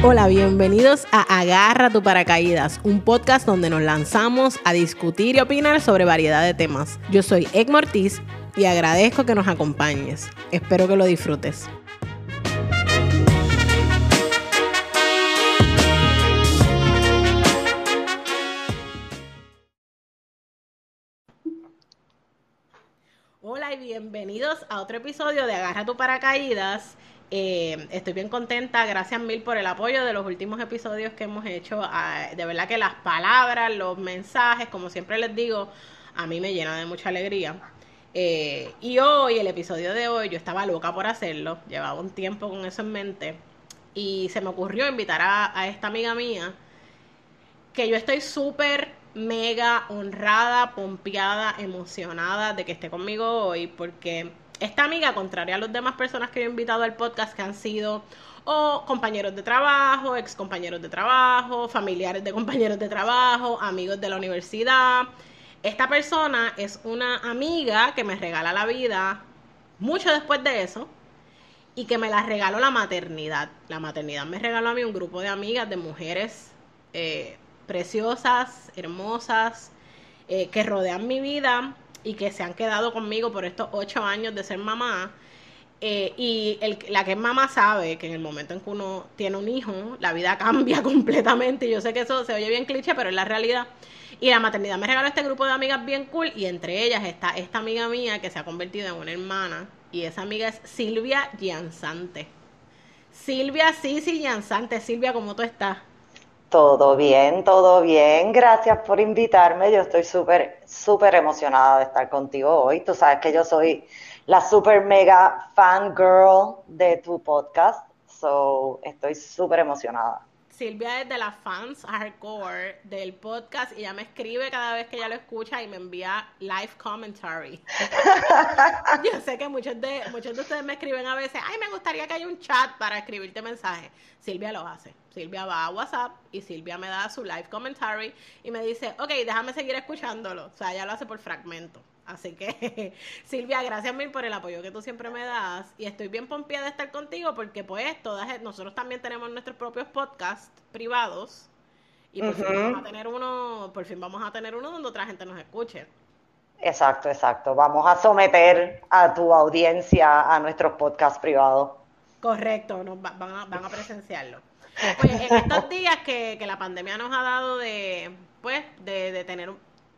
Hola, bienvenidos a Agarra tu paracaídas, un podcast donde nos lanzamos a discutir y opinar sobre variedad de temas. Yo soy Egg Mortiz y agradezco que nos acompañes. Espero que lo disfrutes. Hola y bienvenidos a otro episodio de Agarra tu paracaídas. Eh, estoy bien contenta, gracias mil por el apoyo de los últimos episodios que hemos hecho. Ah, de verdad que las palabras, los mensajes, como siempre les digo, a mí me llenan de mucha alegría. Eh, y hoy, el episodio de hoy, yo estaba loca por hacerlo, llevaba un tiempo con eso en mente, y se me ocurrió invitar a, a esta amiga mía, que yo estoy súper, mega honrada, pompeada, emocionada de que esté conmigo hoy, porque esta amiga, contraria a las demás personas que yo he invitado al podcast, que han sido o compañeros de trabajo, ex compañeros de trabajo, familiares de compañeros de trabajo, amigos de la universidad. Esta persona es una amiga que me regala la vida mucho después de eso y que me la regaló la maternidad. La maternidad me regaló a mí un grupo de amigas, de mujeres eh, preciosas, hermosas, eh, que rodean mi vida y que se han quedado conmigo por estos ocho años de ser mamá. Eh, y la que es mamá sabe que en el momento en que uno tiene un hijo, la vida cambia completamente. Yo sé que eso se oye bien cliché, pero es la realidad. Y la maternidad me regaló este grupo de amigas bien cool y entre ellas está esta amiga mía que se ha convertido en una hermana y esa amiga es Silvia Giansante. Silvia Sisi Giansante. Silvia, ¿cómo tú estás? Todo bien, todo bien. Gracias por invitarme. Yo estoy súper, súper emocionada de estar contigo hoy. Tú sabes que yo soy la super mega fan girl de tu podcast. So, estoy súper emocionada. Silvia es de las fans hardcore del podcast y ella me escribe cada vez que ella lo escucha y me envía live commentary. Yo sé que muchos de, muchos de ustedes me escriben a veces, ay, me gustaría que haya un chat para escribirte mensajes. Silvia lo hace. Silvia va a WhatsApp y Silvia me da su live commentary y me dice, ok, déjame seguir escuchándolo. O sea, ella lo hace por fragmento. Así que, Silvia, gracias mil por el apoyo que tú siempre me das. Y estoy bien pompeada de estar contigo porque, pues, todas, nosotros también tenemos nuestros propios podcasts privados. Y por fin vamos a tener uno, por fin vamos a tener uno donde otra gente nos escuche. Exacto, exacto. Vamos a someter a tu audiencia a nuestros podcasts privados. Correcto, nos van, a, van a presenciarlo. Pues en estos días que, que, la pandemia nos ha dado de, pues, de, de tener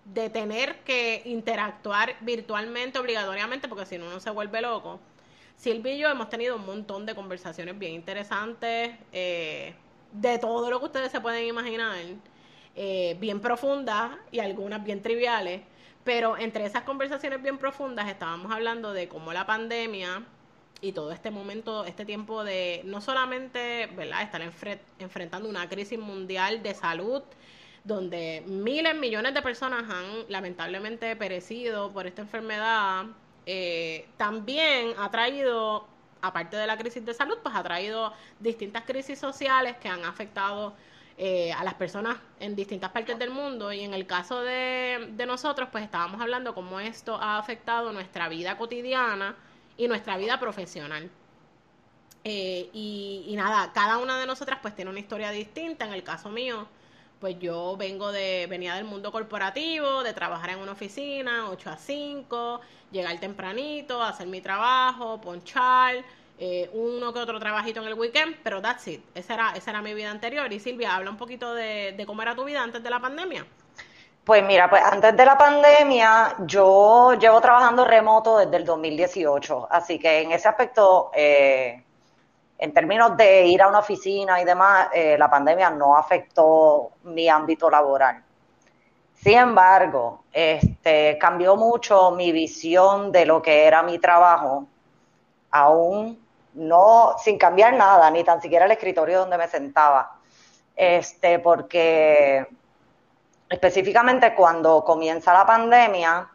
de tener que interactuar virtualmente obligatoriamente, porque si no uno se vuelve loco. Silvia y yo hemos tenido un montón de conversaciones bien interesantes, eh, de todo lo que ustedes se pueden imaginar, eh, bien profundas y algunas bien triviales, pero entre esas conversaciones bien profundas estábamos hablando de cómo la pandemia y todo este momento, este tiempo de no solamente, ¿verdad?, estar enfrentando una crisis mundial de salud, donde miles, millones de personas han lamentablemente perecido por esta enfermedad, eh, también ha traído, aparte de la crisis de salud, pues ha traído distintas crisis sociales que han afectado eh, a las personas en distintas partes del mundo y en el caso de, de nosotros, pues estábamos hablando cómo esto ha afectado nuestra vida cotidiana y nuestra vida profesional. Eh, y, y, nada, cada una de nosotras pues tiene una historia distinta. En el caso mío, pues yo vengo de, venía del mundo corporativo, de trabajar en una oficina, 8 a 5, llegar tempranito, hacer mi trabajo, ponchar, eh, uno que otro trabajito en el weekend, pero that's it. Esa era, esa era mi vida anterior. Y Silvia, habla un poquito de, de cómo era tu vida antes de la pandemia. Pues mira, pues antes de la pandemia yo llevo trabajando remoto desde el 2018, así que en ese aspecto eh, en términos de ir a una oficina y demás, eh, la pandemia no afectó mi ámbito laboral. Sin embargo, este, cambió mucho mi visión de lo que era mi trabajo, aún no, sin cambiar nada, ni tan siquiera el escritorio donde me sentaba. Este, porque específicamente cuando comienza la pandemia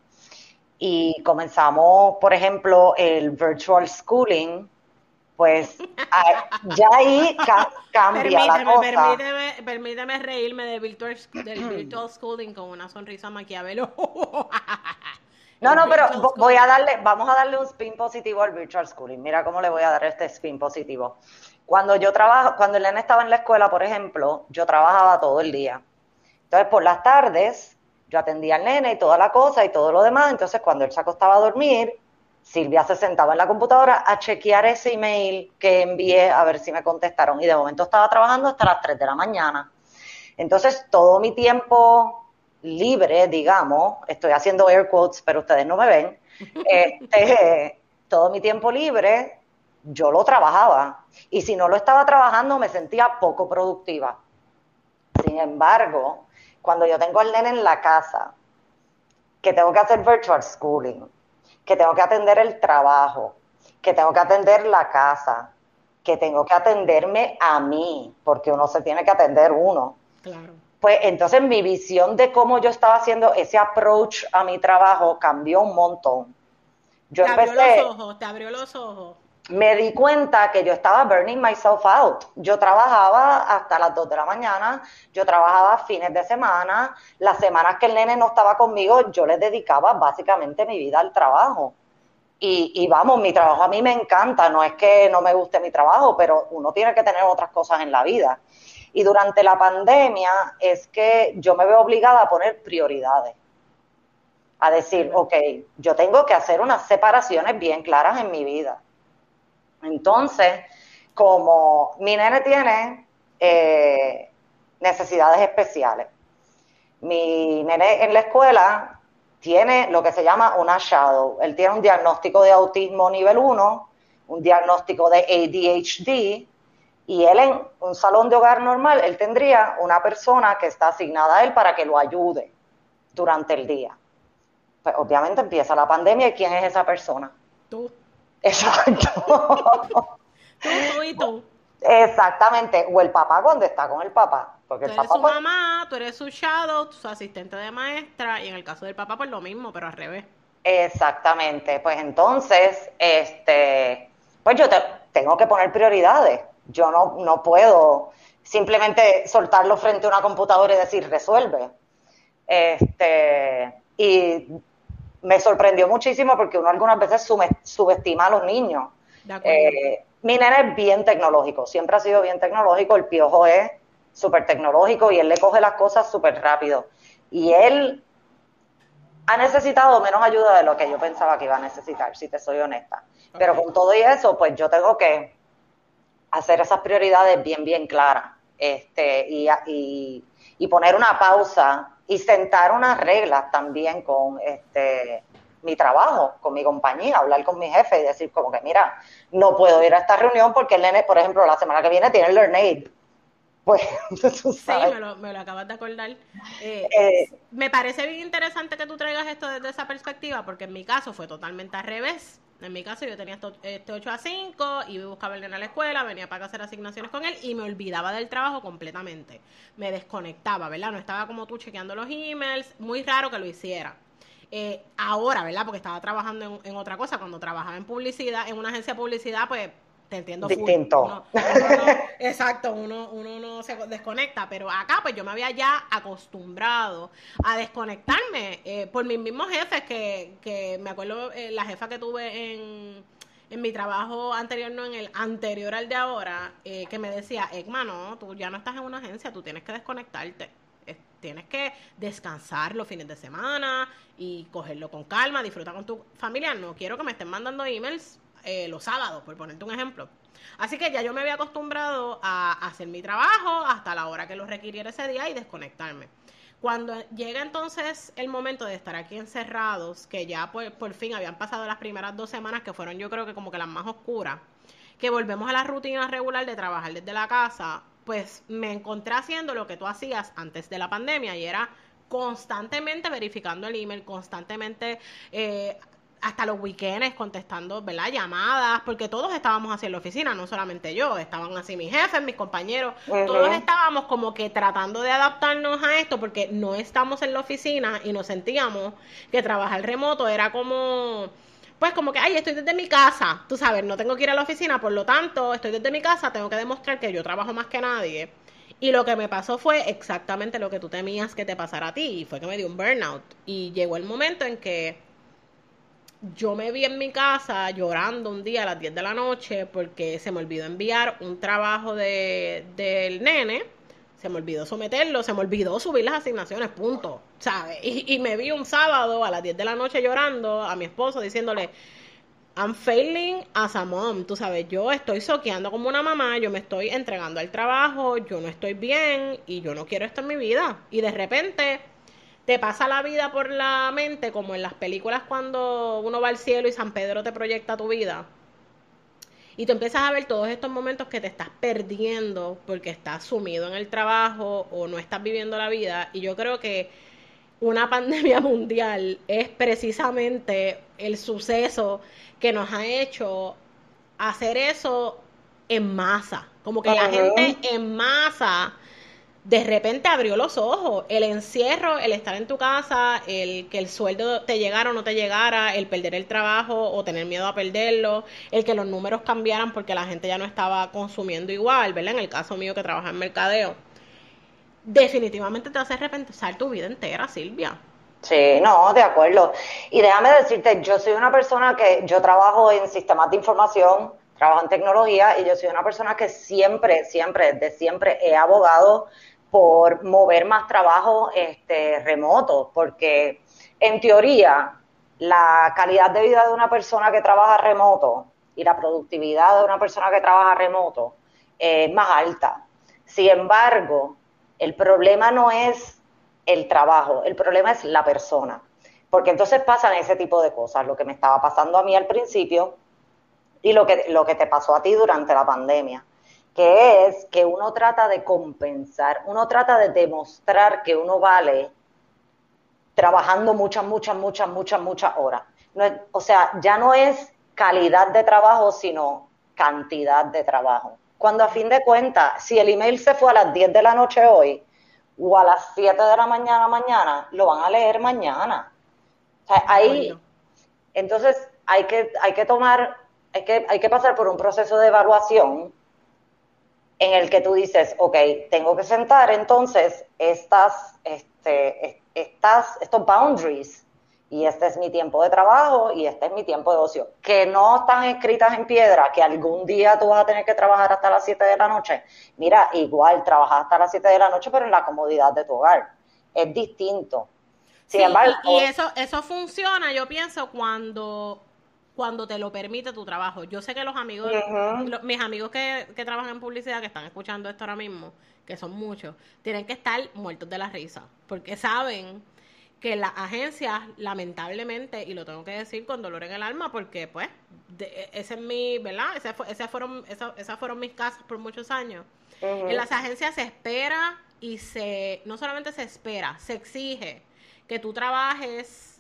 y comenzamos, por ejemplo, el virtual schooling, pues ya ahí cambia la cosa. Permíteme, permíteme reírme de virtual, del virtual schooling con una sonrisa maquiavelo. No, no, pero voy a darle, vamos a darle un spin positivo al virtual schooling. Mira cómo le voy a dar este spin positivo. Cuando yo trabajo, cuando el nene estaba en la escuela, por ejemplo, yo trabajaba todo el día. Entonces, por las tardes, yo atendía al nene y toda la cosa y todo lo demás. Entonces, cuando él se acostaba a dormir, Silvia se sentaba en la computadora a chequear ese email que envié a ver si me contestaron. Y de momento estaba trabajando hasta las 3 de la mañana. Entonces, todo mi tiempo libre, digamos, estoy haciendo air quotes, pero ustedes no me ven, este, todo mi tiempo libre yo lo trabajaba. Y si no lo estaba trabajando, me sentía poco productiva. Sin embargo, cuando yo tengo al nene en la casa, que tengo que hacer virtual schooling, que tengo que atender el trabajo, que tengo que atender la casa, que tengo que atenderme a mí, porque uno se tiene que atender uno. Claro. Pues entonces mi visión de cómo yo estaba haciendo ese approach a mi trabajo cambió un montón. Yo te abrió los ojos, te abrió los ojos me di cuenta que yo estaba burning myself out. Yo trabajaba hasta las 2 de la mañana, yo trabajaba fines de semana, las semanas que el nene no estaba conmigo, yo le dedicaba básicamente mi vida al trabajo. Y, y, vamos, mi trabajo a mí me encanta, no es que no me guste mi trabajo, pero uno tiene que tener otras cosas en la vida. Y durante la pandemia es que yo me veo obligada a poner prioridades. A decir, ok, yo tengo que hacer unas separaciones bien claras en mi vida entonces, como mi nene tiene eh, necesidades especiales, mi nene en la escuela tiene lo que se llama una shadow. Él tiene un diagnóstico de autismo nivel 1, un diagnóstico de ADHD, y él en un salón de hogar normal, él tendría una persona que está asignada a él para que lo ayude durante el día. Pues obviamente empieza la pandemia y ¿quién es esa persona? Tú. Exacto. tú, y tú. Exactamente, o el papá cuando está con el papá. Porque tú eres su mamá, tú eres su shadow, su asistente de maestra, y en el caso del papá, pues lo mismo, pero al revés. Exactamente, pues entonces, este, pues yo tengo que poner prioridades. Yo no, no puedo simplemente soltarlo frente a una computadora y decir resuelve. Este, y me sorprendió muchísimo porque uno algunas veces subestima a los niños. Eh, mi nene es bien tecnológico, siempre ha sido bien tecnológico, el piojo es súper tecnológico y él le coge las cosas súper rápido. Y él ha necesitado menos ayuda de lo que yo pensaba que iba a necesitar, si te soy honesta. Pero con todo y eso, pues yo tengo que hacer esas prioridades bien, bien claras este, y, y, y poner una pausa y sentar unas reglas también con este mi trabajo, con mi compañía, hablar con mi jefe y decir como que mira, no puedo ir a esta reunión porque el nene, por ejemplo, la semana que viene tiene el LearnAid. Pues, Sí, me lo, me lo, acabas de acordar. Eh, eh, me parece bien interesante que tú traigas esto desde esa perspectiva, porque en mi caso fue totalmente al revés. En mi caso yo tenía este 8 a 5, iba a buscar a a la escuela, venía para hacer asignaciones con él y me olvidaba del trabajo completamente. Me desconectaba, ¿verdad? No estaba como tú chequeando los emails, muy raro que lo hiciera. Eh, ahora, ¿verdad? Porque estaba trabajando en, en, otra cosa, cuando trabajaba en publicidad, en una agencia de publicidad, pues te entiendo. Distinto. exacto, uno, uno no se desconecta, pero acá pues yo me había ya acostumbrado a desconectarme eh, por mis mismos jefes, que, que me acuerdo eh, la jefa que tuve en, en mi trabajo anterior, no en el anterior al de ahora, eh, que me decía, Egma, no, tú ya no estás en una agencia, tú tienes que desconectarte tienes que descansar los fines de semana y cogerlo con calma, disfrutar con tu familia. No quiero que me estén mandando emails eh, los sábados, por ponerte un ejemplo. Así que ya yo me había acostumbrado a hacer mi trabajo hasta la hora que lo requiriera ese día y desconectarme. Cuando llega entonces el momento de estar aquí encerrados, que ya por, por fin habían pasado las primeras dos semanas, que fueron yo creo que como que las más oscuras, que volvemos a la rutina regular de trabajar desde la casa, pues me encontré haciendo lo que tú hacías antes de la pandemia y era constantemente verificando el email, constantemente eh, hasta los weekends contestando, ¿verdad? Llamadas, porque todos estábamos así en la oficina, no solamente yo, estaban así mis jefes, mis compañeros, todos estábamos como que tratando de adaptarnos a esto porque no estamos en la oficina y nos sentíamos que trabajar remoto era como pues como que, ay, estoy desde mi casa, tú sabes, no tengo que ir a la oficina, por lo tanto, estoy desde mi casa, tengo que demostrar que yo trabajo más que nadie. Y lo que me pasó fue exactamente lo que tú temías que te pasara a ti, y fue que me dio un burnout. Y llegó el momento en que yo me vi en mi casa llorando un día a las 10 de la noche porque se me olvidó enviar un trabajo de, del nene, se me olvidó someterlo, se me olvidó subir las asignaciones, punto, ¿sabes? Y, y me vi un sábado a las 10 de la noche llorando a mi esposo diciéndole, I'm failing as a mom, tú sabes, yo estoy soqueando como una mamá, yo me estoy entregando al trabajo, yo no estoy bien y yo no quiero esto en mi vida. Y de repente te pasa la vida por la mente como en las películas cuando uno va al cielo y San Pedro te proyecta tu vida. Y tú empiezas a ver todos estos momentos que te estás perdiendo porque estás sumido en el trabajo o no estás viviendo la vida. Y yo creo que una pandemia mundial es precisamente el suceso que nos ha hecho hacer eso en masa. Como que la gente en masa de repente abrió los ojos. El encierro, el estar en tu casa, el que el sueldo te llegara o no te llegara, el perder el trabajo o tener miedo a perderlo, el que los números cambiaran porque la gente ya no estaba consumiendo igual, ¿verdad? En el caso mío que trabaja en mercadeo. Definitivamente te hace repensar tu vida entera, Silvia. Sí, no, de acuerdo. Y déjame decirte, yo soy una persona que yo trabajo en sistemas de información, trabajo en tecnología y yo soy una persona que siempre, siempre, desde siempre he abogado por mover más trabajo este, remoto, porque en teoría la calidad de vida de una persona que trabaja remoto y la productividad de una persona que trabaja remoto es más alta. Sin embargo, el problema no es el trabajo, el problema es la persona. Porque entonces pasan ese tipo de cosas, lo que me estaba pasando a mí al principio y lo que, lo que te pasó a ti durante la pandemia, que es que uno trata de compensar, uno trata de demostrar que uno vale trabajando muchas, muchas, muchas, muchas, muchas horas. o sea, ya no es calidad de trabajo, sino cantidad de trabajo. Cuando a fin de cuentas, si el email se fue a las 10 de la noche hoy, o a las 7 de la mañana mañana, lo van a leer mañana. O sea, ahí, entonces hay que, hay que tomar, hay que, hay que pasar por un proceso de evaluación en el que tú dices, ok, tengo que sentar entonces estas, este, estas, estos boundaries y este es mi tiempo de trabajo y este es mi tiempo de ocio, que no están escritas en piedra, que algún día tú vas a tener que trabajar hasta las 7 de la noche. Mira, igual trabajas hasta las 7 de la noche, pero en la comodidad de tu hogar. Es distinto. Sin embargo, y, eso, eso funciona, yo pienso, cuando cuando te lo permite tu trabajo. Yo sé que los amigos, mis amigos que, que trabajan en publicidad, que están escuchando esto ahora mismo, que son muchos, tienen que estar muertos de la risa, porque saben que las agencias, lamentablemente, y lo tengo que decir con dolor en el alma, porque pues, ese es mi, ¿verdad? Ese esas fueron, esas fueron mis casas por muchos años. En las agencias se espera y se, no solamente se espera, se exige que tú trabajes,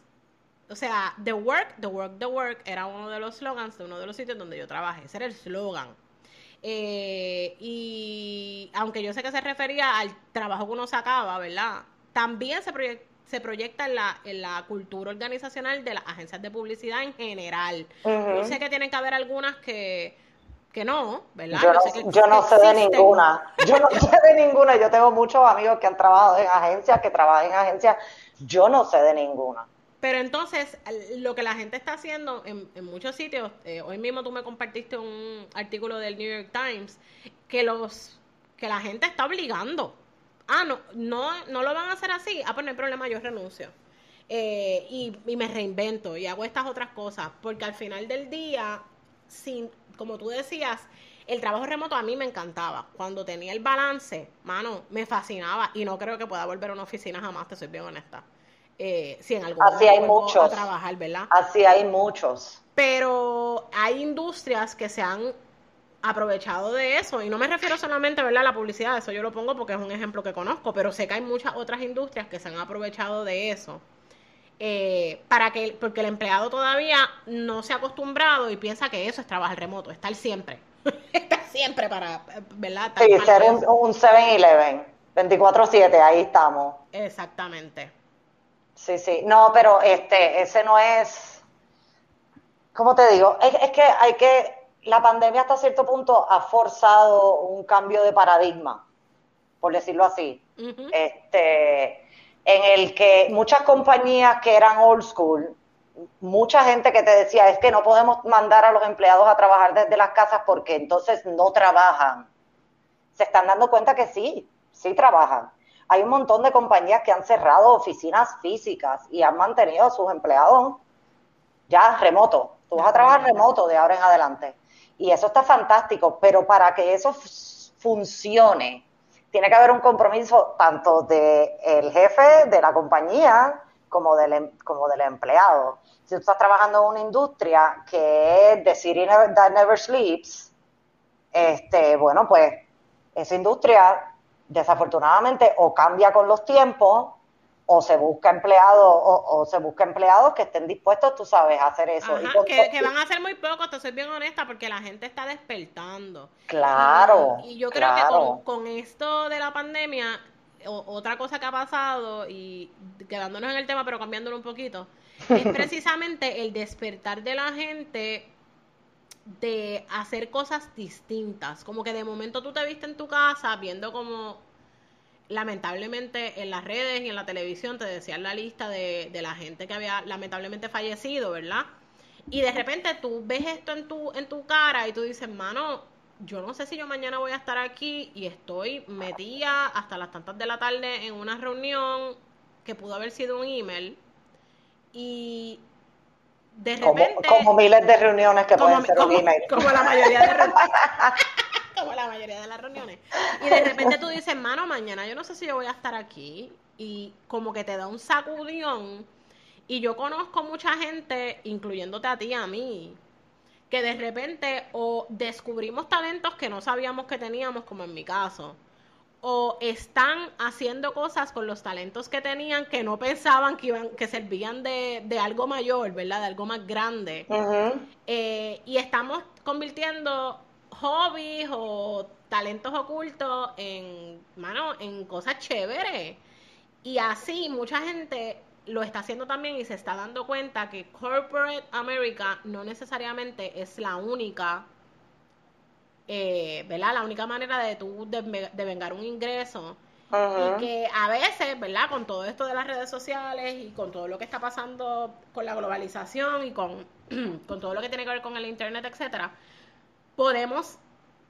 o sea, the work, the work, the work, era uno de los slogans de uno de los sitios donde yo trabajé, ese era el slogan. Eh, y aunque yo sé que se refería al trabajo que uno sacaba, ¿verdad? También se proyecta en la, en la cultura organizacional de las agencias de publicidad en general. Yo sé que tienen que haber algunas que, que no, ¿verdad? Yo no, yo no sé de ninguna. Yo no sé de ninguna. Yo tengo muchos amigos que han trabajado en agencias, que trabajan en agencias. Yo no sé de ninguna. Pero entonces, lo que la gente está haciendo en, muchos sitios, eh, hoy mismo tú me compartiste un artículo del New York Times, que los que la gente está obligando ah, no, no, no lo van a hacer así, ah, pues no hay problema, yo renuncio. Eh, y, me reinvento y hago estas otras cosas, porque al final del día, sin, como tú decías, el trabajo remoto a mí me encantaba. Cuando tenía el balance, mano, me fascinaba y no creo que pueda volver a una oficina jamás, te soy bien honesta. Eh, si en algún Así hay muchos. a trabajar, ¿verdad? Así hay muchos. Pero hay industrias que se han aprovechado de eso. Y no me refiero solamente a la publicidad, eso yo lo pongo porque es un ejemplo que conozco, pero sé que hay muchas otras industrias que se han aprovechado de eso. Eh, para que, porque el empleado todavía no se ha acostumbrado y piensa que eso es trabajar remoto, estar siempre, estar siempre para, ¿verdad? sí, ser un, un 7-Eleven, 24-7, ahí estamos. Exactamente. Sí, sí, no, pero este, ese no es, ¿cómo te digo? es que hay que la pandemia hasta cierto punto ha forzado un cambio de paradigma, por decirlo así. este, en el que muchas compañías que eran old school, mucha gente que te decía, es que no podemos mandar a los empleados a trabajar desde las casas porque entonces no trabajan. Se están dando cuenta que sí, sí trabajan. Hay un montón de compañías que han cerrado oficinas físicas y han mantenido a sus empleados ya remoto. Tú vas a trabajar remoto de ahora en adelante. Y eso está fantástico, pero para que eso funcione, tiene que haber un compromiso tanto del el jefe de la compañía como del, em, como del empleado. Si tú estás trabajando en una industria que es the city that never sleeps, este, bueno, pues esa industria desafortunadamente o cambia con los tiempos o se busca empleados o, se busca empleados que estén dispuestos, tú sabes, a hacer eso. que, van a ser muy pocos, te soy bien honesta, porque la gente está despertando. Claro. Y, yo creo que con, esto de la pandemia, otra cosa que ha pasado, y quedándonos en el tema, pero cambiándolo un poquito, es precisamente el despertar de la gente de hacer cosas distintas. Como que de momento tú te viste en tu casa viendo como lamentablemente en las redes y en la televisión te decían la lista de, de, la gente que había lamentablemente fallecido, ¿verdad? Y de repente tú ves esto en tu, en tu cara y tú dices, mano, yo no sé si yo mañana voy a estar aquí y estoy metida hasta las tantas de la tarde en una reunión que pudo haber sido un email y de repente... Como, miles de reuniones que pueden ser un email. Como la mayoría de reuniones. como la mayoría de las reuniones. Y de repente tú dices, mano, mañana yo no sé si yo voy a estar aquí. Y como que te da un sacudión. Y yo conozco mucha gente, incluyéndote a ti, a mí, que de repente o descubrimos talentos que no sabíamos que teníamos, como en mi caso, o están haciendo cosas con los talentos que tenían que no pensaban que iban, que servían de, de algo mayor, ¿verdad? De algo más grande. Eh, y estamos convirtiendo hobbies o talentos ocultos en, mano, en cosas chéveres. Y así mucha gente lo está haciendo también y se está dando cuenta que Corporate America no necesariamente es la única, eh, ¿verdad? La única manera de tú de, vengar un ingreso. Y que a veces, ¿verdad? Con todo esto de las redes sociales y con todo lo que está pasando con la globalización y con, con todo lo que tiene que ver con el Internet, etcétera, podemos,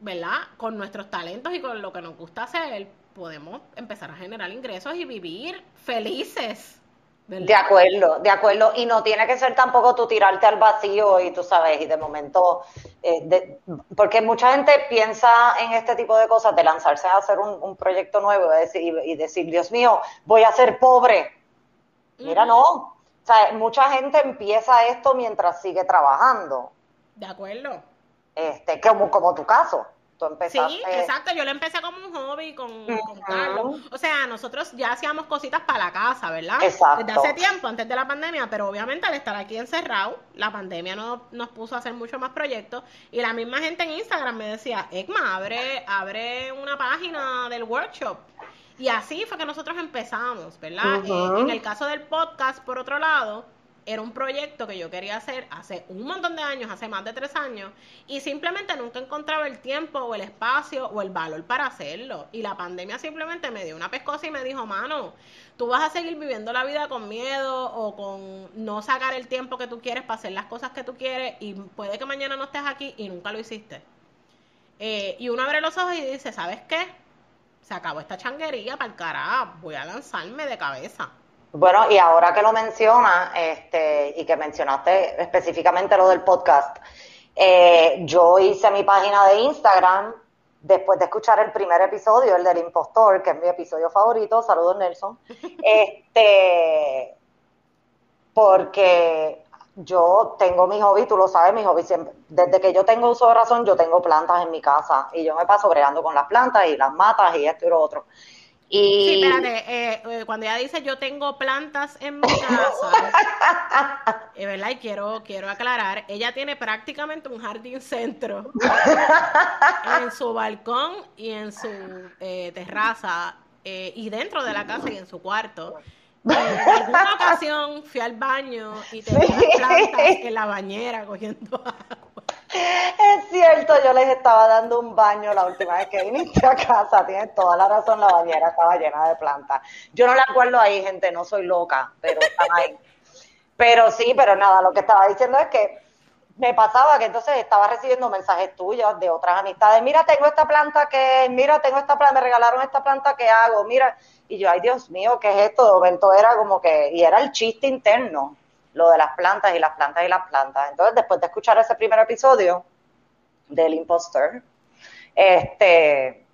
¿verdad? Con nuestros talentos y con lo que nos gusta hacer, podemos empezar a generar ingresos y vivir felices. De acuerdo, de acuerdo. Y no tiene que ser tampoco tú tirarte al vacío y tú sabes, y de momento, eh, porque mucha gente piensa en este tipo de cosas, de lanzarse a hacer un, proyecto nuevo y decir, y decir, Dios mío, voy a ser pobre. Mira, no. O sea, mucha gente empieza esto mientras sigue trabajando. De acuerdo este, como, como tu caso. Tú empezaste... Sí, exacto, yo lo empecé como un hobby con, Carlos. O sea, nosotros ya hacíamos cositas para la casa, ¿verdad? Exacto. Desde hace tiempo, antes de la pandemia, pero obviamente al estar aquí encerrado, la pandemia no, nos puso a hacer muchos más proyectos y la misma gente en Instagram me decía, Egma, abre, abre una página del workshop. Y así fue que nosotros empezamos, ¿verdad? Eh, en el caso del podcast, por otro lado, era un proyecto que yo quería hacer hace un montón de años, hace más de tres años, y simplemente nunca encontraba el tiempo o el espacio o el valor para hacerlo. Y la pandemia simplemente me dio una pescosa y me dijo, mano, tú vas a seguir viviendo la vida con miedo o con no sacar el tiempo que tú quieres para hacer las cosas que tú quieres y puede que mañana no estés aquí y nunca lo hiciste. Eh, y uno abre los ojos y dice, ¿sabes qué? Se acabó esta changuería para el carajo, voy a lanzarme de cabeza. Bueno, y ahora que lo mencionas, este, y que mencionaste específicamente lo del podcast, eh, yo hice mi página de Instagram después de escuchar el primer episodio, el del impostor, que es mi episodio favorito, saludos Nelson, este, porque yo tengo mi hobby, tú lo sabes, mi hobby siempre, desde que yo tengo uso de razón, yo tengo plantas en mi casa y yo me paso bregando con las plantas y las matas y esto y lo otro. Y... Sí, espérate, eh, eh, cuando ella dice yo tengo plantas en mi casa, eh, ¿verdad? Y quiero, quiero aclarar, ella tiene prácticamente un jardín centro en su balcón y en su terraza y dentro de la casa y en su cuarto. en alguna ocasión fui al baño y tenía plantas en la bañera cogiendo agua. Es cierto, yo les estaba dando un baño la última vez que viniste a casa, tienes toda la razón, la bañera estaba llena de plantas. Yo no la acuerdo ahí, gente, no soy loca, pero están ahí. Pero sí, pero nada, lo que estaba diciendo es que me pasaba que entonces estaba recibiendo mensajes tuyos de otras amistades, mira, tengo esta planta que, mira, tengo esta planta, me regalaron esta planta que hago, mira, y yo, ay Dios mío, ¿qué es esto? De momento era como que, y era el chiste interno, lo de las plantas y las plantas y las plantas. Entonces, después de escuchar ese primer episodio del impostor, este,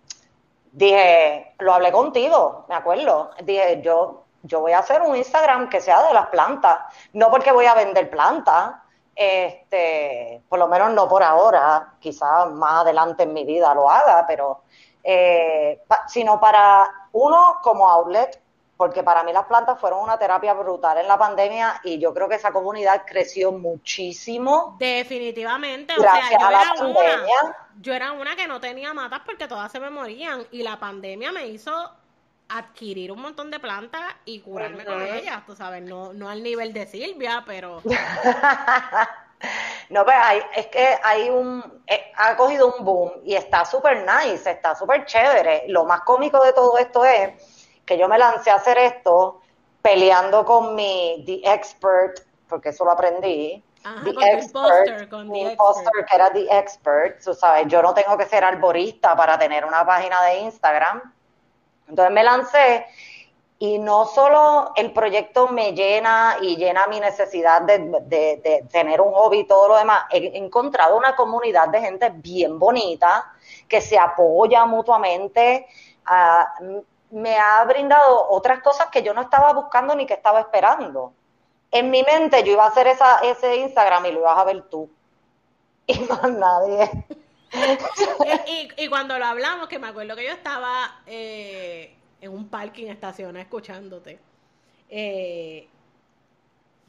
dije, lo hablé contigo, me acuerdo, dije, yo, yo voy a hacer un Instagram que sea de las plantas, no porque voy a vender plantas, este, por lo menos no por ahora, quizás más adelante en mi vida lo haga, pero eh, sino para uno como outlet, porque para mí las plantas fueron una terapia brutal en la pandemia y yo creo que esa comunidad creció muchísimo. Definitivamente, gracias a la pandemia. yo era una que no tenía matas porque todas se me morían y la pandemia me hizo adquirir un montón de plantas y curarme con ellas, tú sabes, no, no al nivel de Silvia, pero... no, pero hay, es que hay un, eh, ha cogido un boom y está súper nice, está súper chévere. Lo más cómico de todo esto es que yo me lancé a hacer esto peleando con mi The Expert, porque eso lo aprendí. the expert, con the expert. que era The Expert, tú sabes, yo no tengo que ser arborista para tener una página de Instagram entonces me lancé y no solo el proyecto me llena y llena mi necesidad de, tener un hobby y todo lo demás, he encontrado una comunidad de gente bien bonita que se apoya mutuamente. Ah, me ha brindado otras cosas que yo no estaba buscando ni que estaba esperando. En mi mente yo iba a hacer esa, ese Instagram y lo ibas a ver tú. Y más nadie. y, cuando lo hablamos, que me acuerdo que yo estaba eh, en un parking estacionado escuchándote. Eh,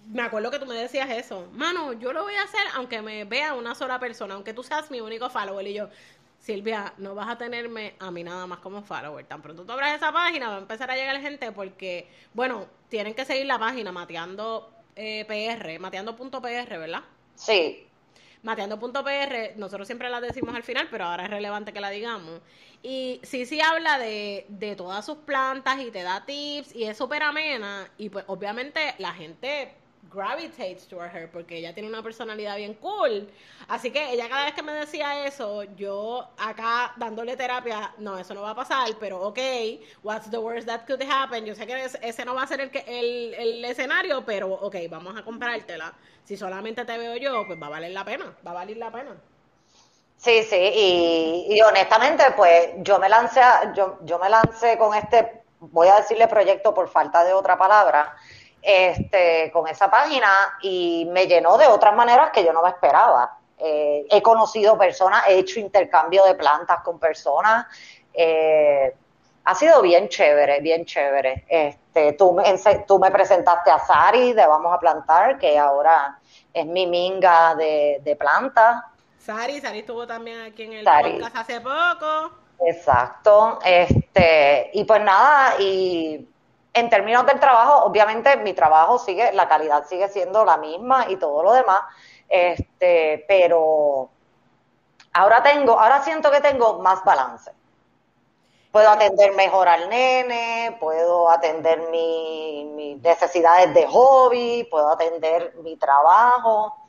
me acuerdo que tú me decías eso. Mano, yo lo voy a hacer aunque me vea una sola persona, aunque tú seas mi único follower. Y yo, Silvia, no vas a tenerme a mí nada más como follower. Tan pronto tú abras esa página, va a empezar a llegar gente porque, bueno, tienen que seguir la página Mateando eh, PR, mateando.pr, ¿verdad? Sí. Mateando.pr, nosotros siempre la decimos al final, pero ahora es relevante que la digamos. Y sí, sí habla de, de todas sus plantas y te da tips y es súper amena. Y pues obviamente la gente gravitates toward her porque ella tiene una personalidad bien cool. Así que ella cada vez que me decía eso, yo acá dándole terapia, no, eso no va a pasar, pero ok, what's the worst that could happen? Yo sé que ese no va a ser el, el, el escenario, pero ok, vamos a comprártela. Si solamente te veo yo, pues va a valer la pena, va a valer la pena. Sí, sí, y, honestamente, pues yo me lancé, yo, yo me lancé con este, voy a decirle proyecto por falta de otra palabra, este, con esa página y me llenó de otras maneras que yo no me esperaba. Eh, he conocido personas, he hecho intercambio de plantas con personas. Eh, ha sido bien chévere, bien chévere. Este, tú, me, tú me presentaste a Sari de Vamos a Plantar, que ahora es mi minga de, de plantas. Sari, Sari estuvo también aquí en el podcast hace poco. Exacto. Este, y pues nada, y en términos del trabajo, obviamente mi trabajo sigue, la calidad sigue siendo la misma y todo lo demás, este, pero ahora tengo, ahora siento que tengo más balance. Puedo atender mejor al nene, puedo atender mis necesidades de hobby, puedo atender mi trabajo.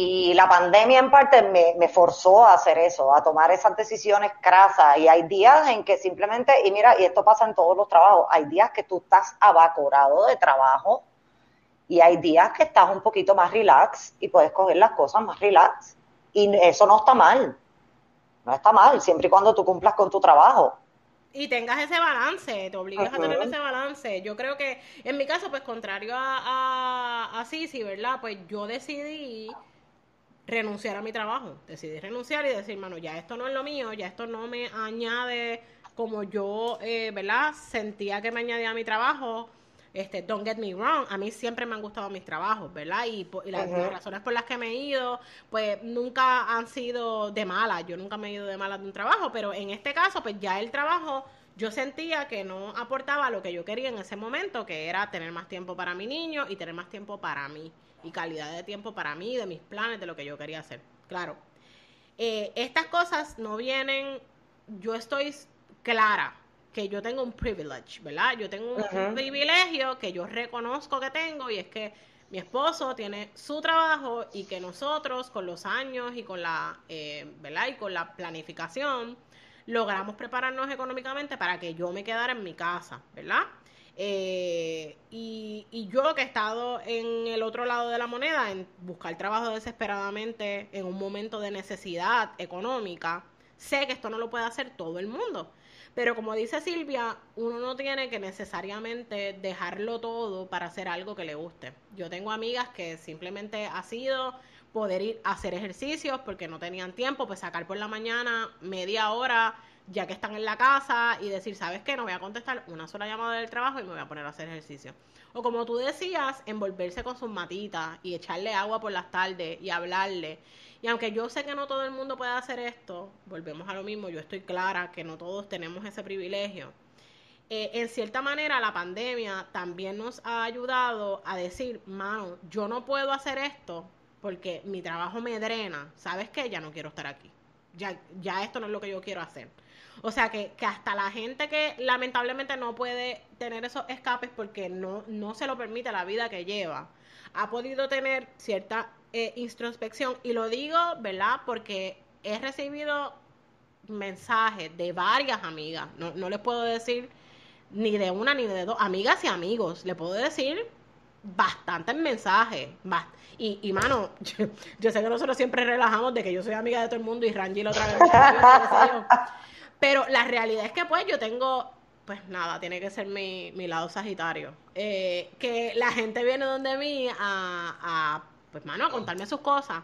Y la pandemia en parte me, forzó a hacer eso, a tomar esas decisiones crasas. Y hay días en que simplemente, y mira, y esto pasa en todos los trabajos, hay días que tú estás abacorado de trabajo y hay días que estás un poquito más relax y puedes coger las cosas más relax. Y eso no está mal. No está mal, siempre y cuando tú cumplas con tu trabajo. Y tengas ese balance, te obligas a tener ese balance. Yo creo que, en mi caso, pues contrario a, a, a Sisi, ¿verdad? Pues yo decidí renunciar a mi trabajo. Decidí renunciar y decir, mano, ya esto no es lo mío, ya esto no me añade como yo, eh, ¿verdad? Sentía que me añadía a mi trabajo. Este, don't get me wrong, a mí siempre me han gustado mis trabajos, ¿verdad? Y, las, razones por las que me he ido, pues nunca han sido de malas, yo nunca me he ido de malas de un trabajo, pero en este caso, pues ya el trabajo yo sentía que no aportaba lo que yo quería en ese momento, que era tener más tiempo para mi niño y tener más tiempo para mí y calidad de tiempo para mí, de mis planes, de lo que yo quería hacer. Claro, eh, estas cosas no vienen, yo estoy clara que yo tengo un privilege, ¿verdad? Yo tengo un, privilegio que yo reconozco que tengo y es que mi esposo tiene su trabajo y que nosotros con los años y con la, eh, ¿verdad? Y con la planificación logramos prepararnos económicamente para que yo me quedara en mi casa, ¿verdad? Eh, y, y, yo que he estado en el otro lado de la moneda, en buscar trabajo desesperadamente en un momento de necesidad económica, sé que esto no lo puede hacer todo el mundo. Pero como dice Silvia, uno no tiene que necesariamente dejarlo todo para hacer algo que le guste. Yo tengo amigas que simplemente ha sido poder ir a hacer ejercicios porque no tenían tiempo, pues sacar por la mañana media hora ya que están en la casa y decir, ¿sabes qué? No voy a contestar una sola llamada del trabajo y me voy a poner a hacer ejercicio. O como tú decías, envolverse con sus matitas y echarle agua por las tardes y hablarle. Y aunque yo sé que no todo el mundo puede hacer esto, volvemos a lo mismo, yo estoy clara que no todos tenemos ese privilegio. Eh, en cierta manera la pandemia también nos ha ayudado a decir, mano, yo no puedo hacer esto porque mi trabajo me drena. ¿Sabes qué? Ya no quiero estar aquí. Ya, ya esto no es lo que yo quiero hacer. O sea que, que hasta la gente que lamentablemente no puede tener esos escapes porque no, no se lo permite la vida que lleva, ha podido tener cierta eh, introspección. Y lo digo, ¿verdad? Porque he recibido mensajes de varias amigas, no, no les puedo decir ni de una ni de dos, amigas y amigos, le puedo decir bastantes mensajes. Y, y mano, yo, sé que nosotros siempre relajamos de que yo soy amiga de todo el mundo y Rangi la otra vez. Pero la realidad es que pues yo tengo, pues nada, tiene que ser mi, mi lado sagitario. Eh, que la gente viene donde mí a, a, pues mano, a contarme sus cosas.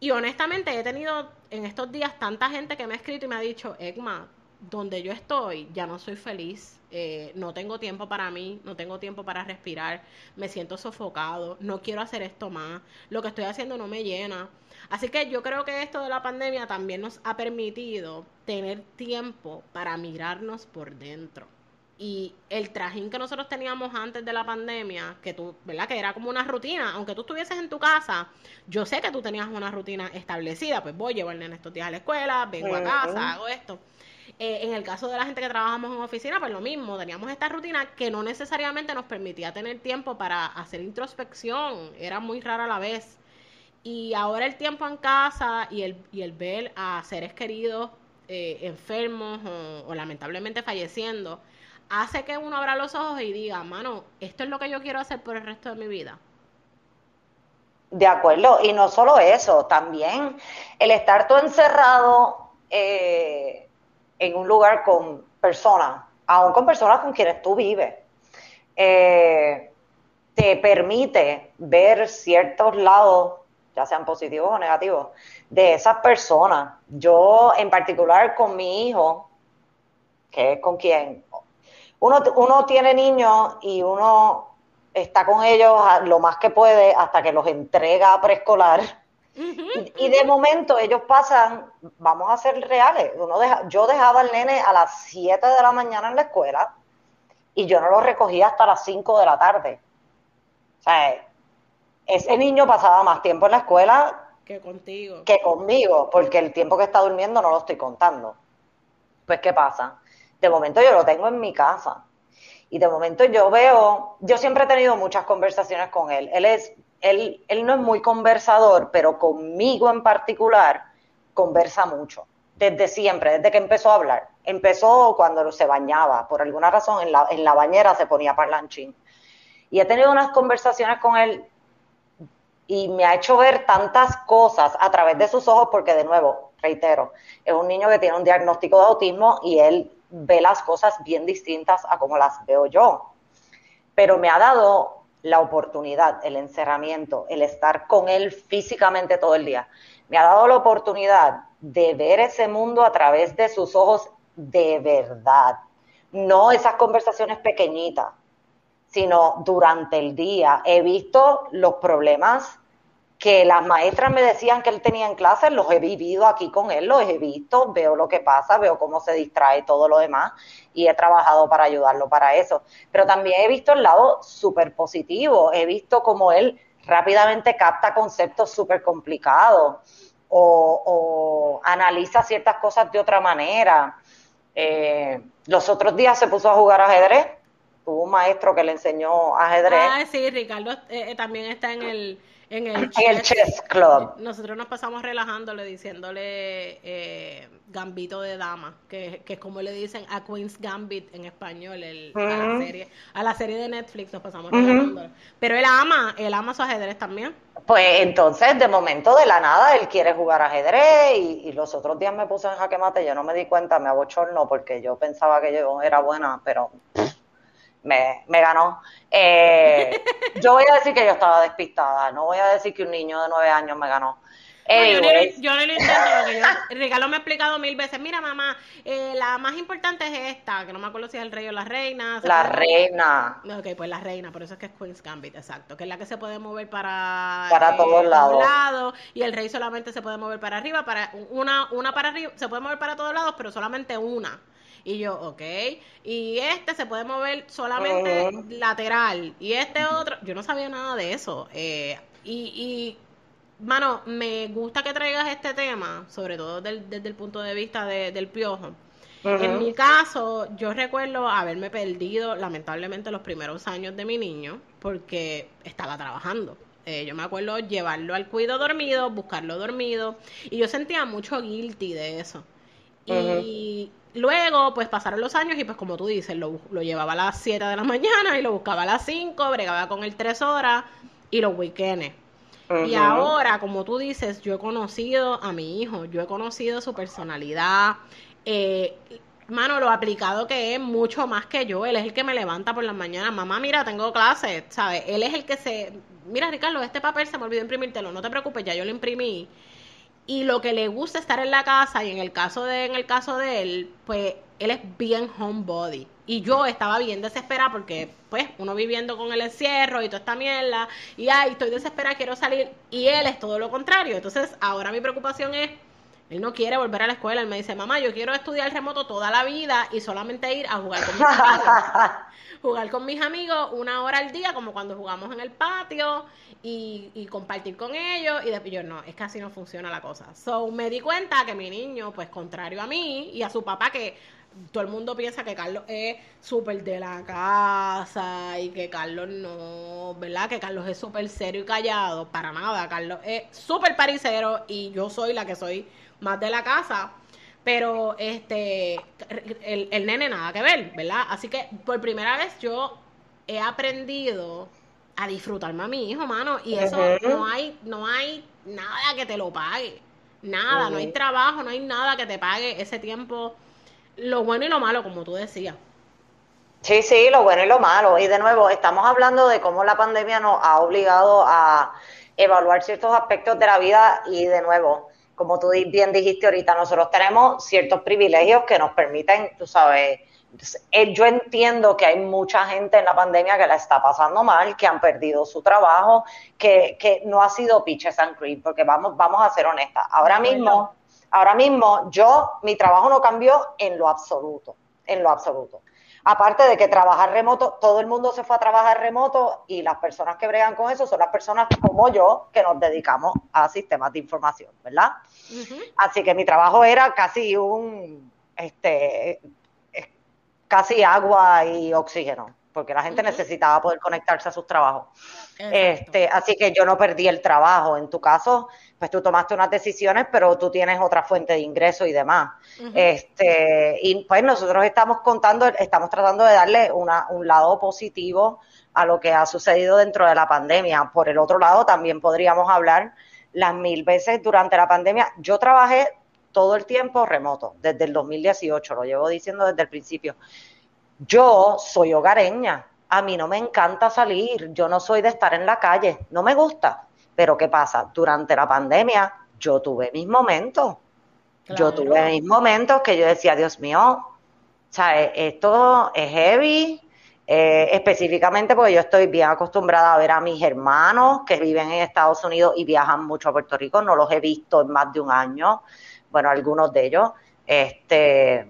Y honestamente he tenido en estos días tanta gente que me ha escrito y me ha dicho, Egma, donde yo estoy ya no soy feliz, eh, no tengo tiempo para mí, no tengo tiempo para respirar, me siento sofocado, no quiero hacer esto más, lo que estoy haciendo no me llena. Así que yo creo que esto de la pandemia también nos ha permitido tener tiempo para mirarnos por dentro. Y el trajín que nosotros teníamos antes de la pandemia, que tú, ¿verdad? Que era como una rutina, aunque tú estuvieses en tu casa, yo sé que tú tenías una rutina establecida, pues voy a llevar en estos días a la escuela, vengo a casa, hago esto. Eh, en el caso de la gente que trabajamos en oficina, pues lo mismo, teníamos esta rutina que no necesariamente nos permitía tener tiempo para hacer introspección, era muy rara la vez. Y ahora el tiempo en casa y el, y el ver a seres queridos eh, enfermos o, lamentablemente falleciendo, hace que uno abra los ojos y diga, mano, esto es lo que yo quiero hacer por el resto de mi vida. De acuerdo, y no solo eso, también el estar todo encerrado eh, en un lugar con personas, aún con personas con quienes tú vives, eh, te permite ver ciertos lados ya sean positivos o negativos, de esas personas. Yo en particular con mi hijo, que es con quien uno, uno tiene niños y uno está con ellos lo más que puede hasta que los entrega a preescolar. Y, de momento ellos pasan, vamos a ser reales, uno deja, yo dejaba al nene a las 7 de la mañana en la escuela y yo no lo recogía hasta las 5 de la tarde. O sea, ese niño pasaba más tiempo en la escuela que contigo. Que conmigo, porque el tiempo que está durmiendo no lo estoy contando. Pues, ¿qué pasa? De momento yo lo tengo en mi casa. Y de momento yo veo, yo siempre he tenido muchas conversaciones con él. Él es, él, no es muy conversador, pero conmigo en particular conversa mucho. Desde siempre, desde que empezó a hablar. Empezó cuando se bañaba, por alguna razón en la, en la bañera se ponía parlanchín. Y he tenido unas conversaciones con él y me ha hecho ver tantas cosas a través de sus ojos porque de nuevo, reitero, es un niño que tiene un diagnóstico de autismo y él ve las cosas bien distintas a como las veo yo. Pero me ha dado la oportunidad, el encerramiento, el estar con él físicamente todo el día. Me ha dado la oportunidad de ver ese mundo a través de sus ojos de verdad. No esas conversaciones pequeñitas, sino durante el día. He visto los problemas que las maestras me decían que él tenía en clase, los he vivido aquí con él, los he visto, veo lo que pasa, veo cómo se distrae todo lo demás y he trabajado para ayudarlo para eso. Pero también he visto el lado súper positivo, he visto cómo él rápidamente capta conceptos súper complicados o, analiza ciertas cosas de otra manera. Eh, los otros días se puso a jugar ajedrez tuvo un maestro que le enseñó ajedrez. Ah, sí, Ricardo eh, también está en el en el, chess, Club. Nosotros nos pasamos relajándole, diciéndole eh, Gambito de Dama, que, que, es como le dicen a Queen's Gambit en español, el, a, la serie, a la serie de Netflix nos pasamos relajándole. Pero él ama, él ama su ajedrez también. Pues entonces, de momento, de la nada, él quiere jugar ajedrez y, los otros días me puse en jaque mate, yo no me di cuenta, me abochorno porque yo pensaba que yo era buena, pero me, me ganó. Eh, yo voy a decir que yo estaba despistada, no voy a decir que un niño de nueve años me ganó. yo, no, lo intento, porque yo, Regalo me ha explicado mil veces, mira mamá, eh, la más importante es esta, que no me acuerdo si es el rey o la reina. La reina. Ok, pues la reina, por eso es que es Queen's Gambit, exacto, que es la que se puede mover para, para todos lados. y el rey solamente se puede mover para arriba, para una, una para arriba, se puede mover para todos lados, pero solamente una. Y yo, ok. Y este se puede mover solamente lateral. Y este otro, yo no sabía nada de eso. Eh, y, y, mano, me gusta que traigas este tema, sobre todo desde el punto de vista del piojo. En mi caso, yo recuerdo haberme perdido lamentablemente los primeros años de mi niño porque estaba trabajando. Eh, yo me acuerdo llevarlo al cuido dormido, buscarlo dormido, y yo sentía mucho guilty de eso. Y Luego, pues pasaron los años y pues como tú dices, lo, lo llevaba a las 7 de la mañana y lo buscaba a las 5, bregaba con él 3 horas y los weekends. Y ahora, como tú dices, yo he conocido a mi hijo, yo he conocido su personalidad, eh, mano, lo aplicado que es mucho más que yo. Él es el que me levanta por las mañanas. Mamá, mira, tengo clase, ¿sabes? Él es el que se. Mira, Ricardo, este papel se me olvidó imprimírtelo. No te preocupes, ya yo lo imprimí y lo que le gusta estar en la casa y en el caso de en el caso de él pues él es bien homebody y yo estaba bien desesperada porque pues uno viviendo con el encierro y toda esta mierda y ay estoy desesperada quiero salir y él es todo lo contrario entonces ahora mi preocupación es él no quiere volver a la escuela. Él me dice, mamá, yo quiero estudiar remoto toda la vida y solamente ir a jugar con mis. jugar con mis amigos una hora al día, como cuando jugamos en el patio y, compartir con ellos. Y después yo, no, es que así no funciona la cosa. So me di cuenta que mi niño, pues contrario a mí y a su papá, que todo el mundo piensa que Carlos es súper de la casa y que Carlos no, ¿verdad? Que Carlos es súper serio y callado. Para nada, Carlos es súper paricero y yo soy la que soy más de la casa, pero este el, el nene nada que ver, ¿verdad? Así que por primera vez yo he aprendido a disfrutarme a mi hijo, mano, y eso no hay no hay nada que te lo pague. Nada, no hay trabajo, no hay nada que te pague ese tiempo, lo bueno y lo malo, como tú decías. Sí, sí, lo bueno y lo malo. Y de nuevo, estamos hablando de cómo la pandemia nos ha obligado a evaluar ciertos aspectos de la vida y de nuevo, como tú bien dijiste ahorita, nosotros tenemos ciertos privilegios que nos permiten, tú sabes, eh, yo entiendo que hay mucha gente en la pandemia que la está pasando mal, que han perdido su trabajo, que, que no ha sido pitches and cream, porque vamos, vamos a ser honestas. Ahora mismo, ahora mismo, yo, mi trabajo no cambió en lo absoluto, en lo absoluto. Aparte de que trabajar remoto, todo el mundo se fue a trabajar remoto y las personas que bregan con eso son las personas como yo que nos dedicamos a sistemas de información, ¿verdad? Así que mi trabajo era casi un, este, casi agua y oxígeno, porque la gente necesitaba poder conectarse a sus trabajos. Este, así que yo no perdí el trabajo. En tu caso, pues tú tomaste unas decisiones, pero tú tienes otra fuente de ingreso y demás. Este, y pues nosotros estamos contando, estamos tratando de darle una, un lado positivo a lo que ha sucedido dentro de la pandemia. Por el otro lado, también podríamos hablar las mil veces durante la pandemia. Yo trabajé todo el tiempo remoto, desde el 2018, lo llevo diciendo desde el principio. Yo soy hogareña, a mí no me encanta salir, yo no soy de estar en la calle, no me gusta. Pero ¿qué pasa? Durante la pandemia yo tuve mis momentos. Yo tuve mis momentos que yo decía, Dios mío, sea, esto es heavy, eh, específicamente porque yo estoy bien acostumbrada a ver a mis hermanos que viven en Estados Unidos y viajan mucho a Puerto Rico, no los he visto en más de un año, bueno, algunos de ellos, este,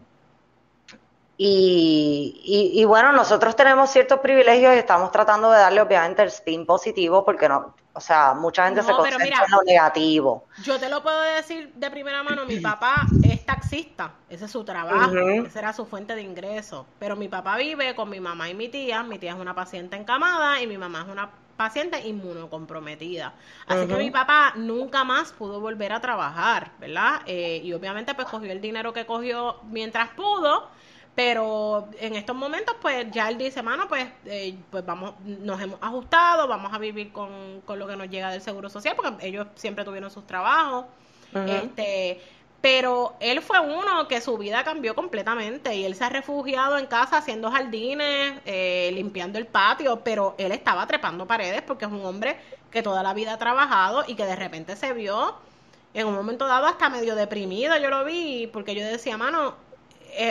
y, y, bueno, nosotros tenemos ciertos privilegios y estamos tratando de darle obviamente el spin positivo porque no, O sea, mucha gente se concentra en lo negativo. Yo te lo puedo decir de primera mano, mi papá es taxista, ese es su trabajo, esa era su fuente de ingreso. Pero mi papá vive con mi mamá y mi tía, mi tía es una paciente encamada y mi mamá es una paciente inmunocomprometida. Así que mi papá nunca más pudo volver a trabajar, ¿verdad? Eh, y obviamente pues cogió el dinero que cogió mientras pudo pero en estos momentos, pues ya él dice, mano, pues, eh, pues vamos, nos hemos ajustado, vamos a vivir con, con, lo que nos llega del Seguro Social, porque ellos siempre tuvieron sus trabajos. Este, pero él fue uno que su vida cambió completamente y él se ha refugiado en casa haciendo jardines, eh, limpiando el patio, pero él estaba trepando paredes porque es un hombre que toda la vida ha trabajado y que de repente se vio en un momento dado hasta medio deprimido, yo lo vi, porque yo decía, mano,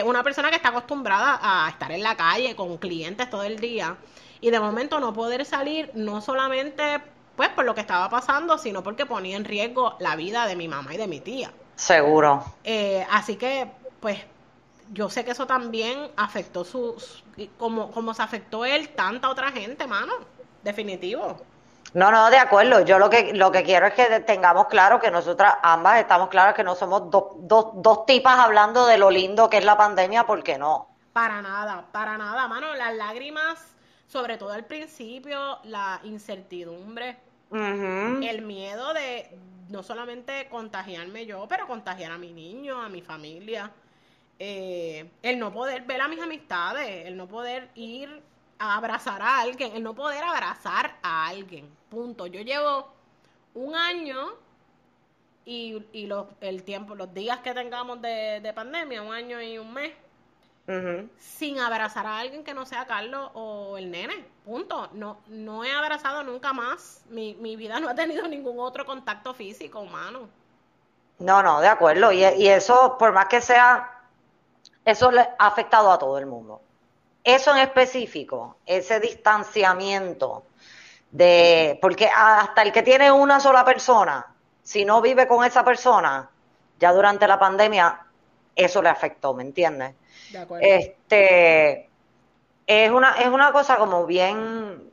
una persona que está acostumbrada a estar en la calle con clientes todo el día y de momento no poder salir no solamente pues por lo que estaba pasando, sino porque ponía en riesgo la vida de mi mamá y de mi tía. Seguro. Eh, así que, pues, yo sé que eso también afectó su, como, como se afectó él, tanta otra gente, mano. Definitivo. No, no, de acuerdo. Yo lo que, lo que quiero es que tengamos claro que nosotras ambas estamos claras que no somos dos, dos, dos tipas hablando de lo lindo que es la pandemia, porque no. Para nada, para nada, mano. Las lágrimas, sobre todo al principio, la incertidumbre, el miedo de no solamente contagiarme yo, pero contagiar a mi niño, a mi familia. Eh, el no poder ver a mis amistades, el no poder ir a abrazar a alguien, el no poder abrazar a alguien. Punto. Yo llevo un año y, y los, el tiempo, los días que tengamos de, pandemia, un año y un mes, sin abrazar a alguien que no sea Carlos o el nene. Punto. No, no he abrazado nunca más. Mi, mi vida no ha tenido ningún otro contacto físico humano. No, no, de acuerdo. Y, y eso, por más que sea, eso le ha afectado a todo el mundo eso en específico, ese distanciamiento de, porque hasta el que tiene una sola persona, si no vive con esa persona, ya durante la pandemia, eso le afectó, ¿me entiendes? De acuerdo. Este, es una, es una cosa como bien,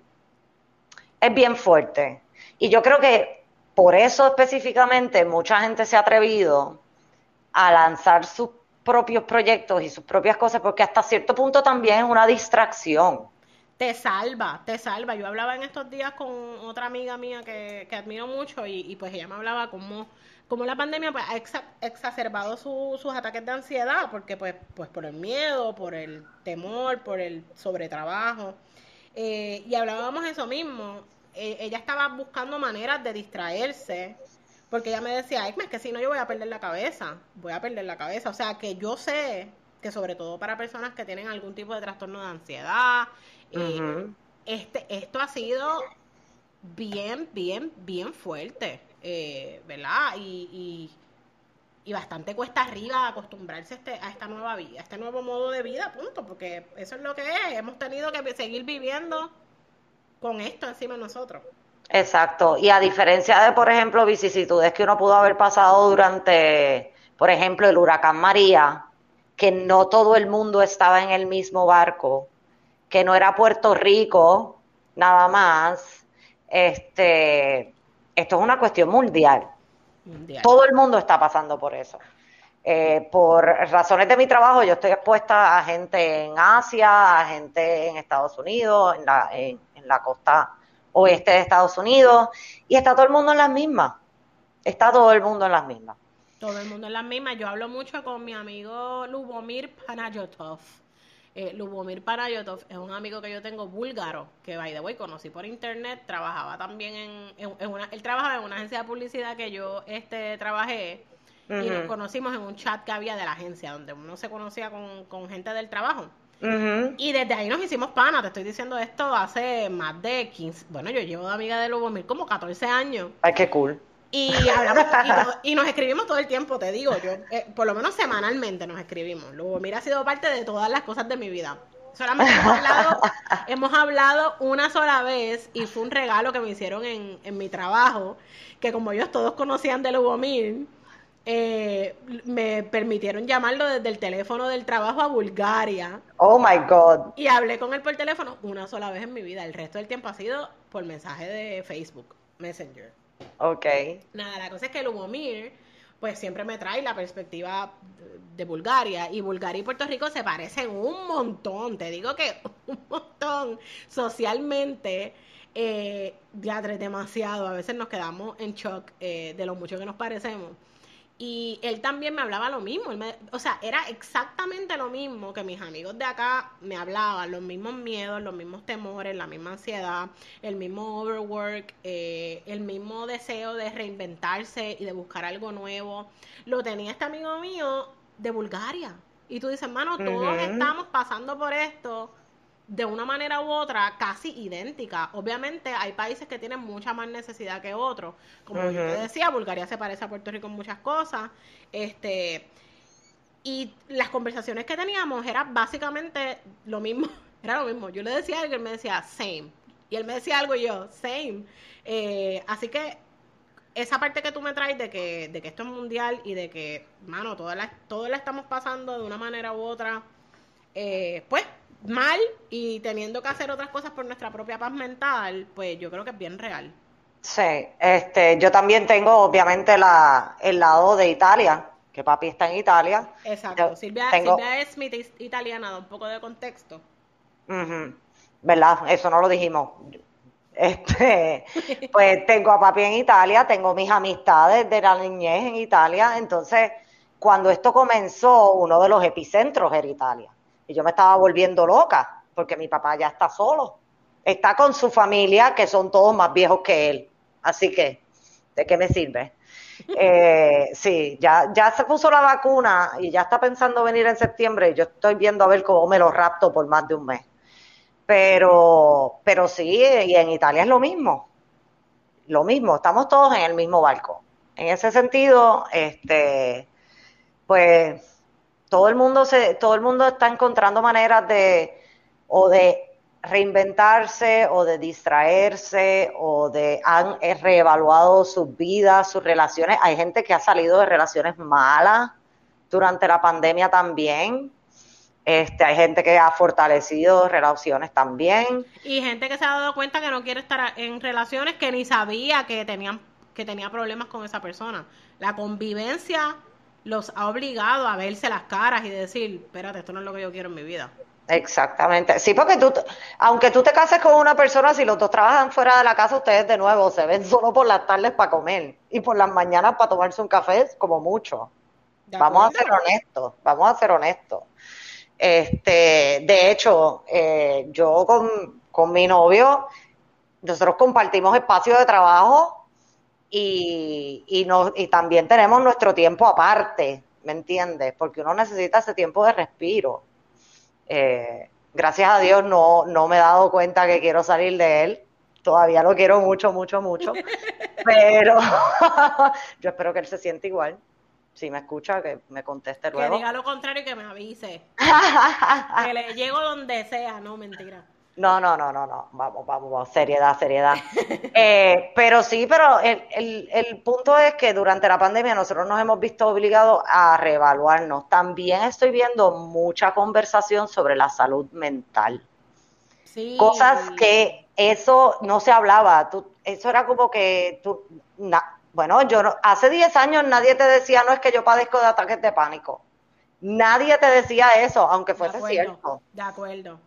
es bien fuerte. Y yo creo que por eso específicamente mucha gente se ha atrevido a lanzar sus propios proyectos y sus propias cosas, porque hasta cierto punto también es una distracción. Te salva, te salva. Yo hablaba en estos días con otra amiga mía que, admiro mucho y, pues ella me hablaba como, como la pandemia pues, ha exacerbado sus ataques de ansiedad, porque pues, pues por el miedo, por el temor, por el sobretrabajo. Eh, y hablábamos eso mismo. Eh, ella estaba buscando maneras de distraerse porque ella me decía, es que si no yo voy a perder la cabeza, voy a perder la cabeza. O sea, que yo sé que sobre todo para personas que tienen algún tipo de trastorno de ansiedad, eh, este, esto ha sido bien, bien, bien fuerte, eh, ¿verdad? Y, y, bastante cuesta arriba acostumbrarse a, este, a esta nueva vida, a este nuevo modo de vida, punto, porque eso es lo que es, hemos tenido que seguir viviendo con esto encima de nosotros. Exacto. Y a diferencia de, por ejemplo, vicisitudes que uno pudo haber pasado durante, por ejemplo, el huracán María, que no todo el mundo estaba en el mismo barco, que no era Puerto Rico nada más, este, esto es una cuestión mundial. Todo el mundo está pasando por eso. Eh, por razones de mi trabajo, yo estoy expuesta a gente en Asia, a gente en Estados Unidos, en la, en la costa oeste de Estados Unidos, y está todo el mundo en las mismas. Está todo el mundo en las mismas. Todo el mundo en las mismas. Yo hablo mucho con mi amigo Lubomir Panayotov. Eh, Lubomir Panayotov es un amigo que yo tengo búlgaro, que by the way conocí por internet, trabajaba también en, una, él trabajaba en una agencia de publicidad que yo este trabajé y nos conocimos en un chat que había de la agencia, donde uno se conocía con, con gente del trabajo. Y desde ahí nos hicimos pana, te estoy diciendo esto hace más de 15, bueno, yo llevo de amiga de Lubomir como 14 años. Ay, qué cool. Y hablamos y, nos escribimos todo el tiempo, te digo, yo eh, por lo menos semanalmente nos escribimos. Lubomir ha sido parte de todas las cosas de mi vida. Solamente hemos hablado, hemos hablado una sola vez y fue un regalo que me hicieron en, en mi trabajo, que como ellos todos conocían de Lubomir, eh, me permitieron llamarlo desde el teléfono del trabajo a Bulgaria. Oh my God. Y hablé con él por teléfono una sola vez en mi vida. El resto del tiempo ha sido por mensaje de Facebook. Messenger. Ok. Nada, la cosa es que Lubomir, pues siempre me trae la perspectiva de Bulgaria. Y Bulgaria y Puerto Rico se parecen un montón. Te digo que un montón socialmente. Eh, ya demasiado. A veces nos quedamos en shock eh, de lo mucho que nos parecemos. Y él también me hablaba lo mismo, o sea, era exactamente lo mismo que mis amigos de acá me hablaban, los mismos miedos, los mismos temores, la misma ansiedad, el mismo overwork, eh, el mismo deseo de reinventarse y de buscar algo nuevo. Lo tenía este amigo mío de Bulgaria. Y tú dices, hermano, todos estamos pasando por esto de una manera u otra casi idéntica. Obviamente hay países que tienen mucha más necesidad que otros. Como yo te decía, Bulgaria se parece a Puerto Rico en muchas cosas. Este y las conversaciones que teníamos era básicamente lo mismo, era lo mismo. Yo le decía algo y él me decía same. Y él me decía algo y yo, same. Eh, así que esa parte que tú me traes de que, de que esto es mundial y de que, mano, todas las, todos la estamos pasando de una manera u otra, eh, pues mal y teniendo que hacer otras cosas por nuestra propia paz mental, pues yo creo que es bien real. Sí, este, yo también tengo obviamente la, el lado de Italia, que papi está en Italia. Exacto, Silvia, Silvia Smith es italiana, da un poco de contexto. ¿Verdad? Eso no lo dijimos. Este, pues tengo a papi en Italia, tengo mis amistades de la niñez en Italia, entonces cuando esto comenzó, uno de los epicentros era Italia. Y yo me estaba volviendo loca, porque mi papá ya está solo. Está con su familia, que son todos más viejos que él. Así que, ¿de qué me sirve? Eh, sí, ya, ya se puso la vacuna y ya está pensando venir en septiembre. Y yo estoy viendo a ver cómo me lo rapto por más de un mes. Pero, pero sí, y en Italia es lo mismo. Lo mismo, estamos todos en el mismo barco. En ese sentido, este, pues todo el mundo se, todo el mundo está encontrando maneras de o de reinventarse o de distraerse o de han reevaluado sus vidas, sus relaciones. Hay gente que ha salido de relaciones malas durante la pandemia también. Este, hay gente que ha fortalecido relaciones también. Y gente que se ha dado cuenta que no quiere estar en relaciones que ni sabía que tenían que tenía problemas con esa persona. La convivencia los ha obligado a verse las caras y decir, espérate, esto no es lo que yo quiero en mi vida. Exactamente. Sí, porque tú, aunque tú te cases con una persona, si los dos trabajan fuera de la casa, ustedes de nuevo se ven solo por las tardes para comer y por las mañanas para tomarse un café, como mucho. Vamos a ser honestos, vamos a ser honestos. Este, de hecho, eh, yo con, con mi novio, nosotros compartimos espacio de trabajo y, y, no, y también tenemos nuestro tiempo aparte, ¿me entiendes? Porque uno necesita ese tiempo de respiro. Eh, gracias a Dios no, no me he dado cuenta que quiero salir de él. Todavía lo quiero mucho, mucho, mucho. Pero yo espero que él se siente igual. Si me escucha, que me conteste luego. Que diga lo contrario y que me avise. que le llego donde sea, no, mentira. No, no, no, no, no. Vamos, vamos, vamos. Seriedad, seriedad. Eh, pero sí, pero el, el, el, punto es que durante la pandemia nosotros nos hemos visto obligados a reevaluarnos. También estoy viendo mucha conversación sobre la salud mental. Sí. Cosas que eso no se hablaba. Tú, eso era como que tú. bueno, yo no, hace 10 años nadie te decía, no es que yo padezco de ataques de pánico. Nadie te decía eso, aunque fuese cierto. De acuerdo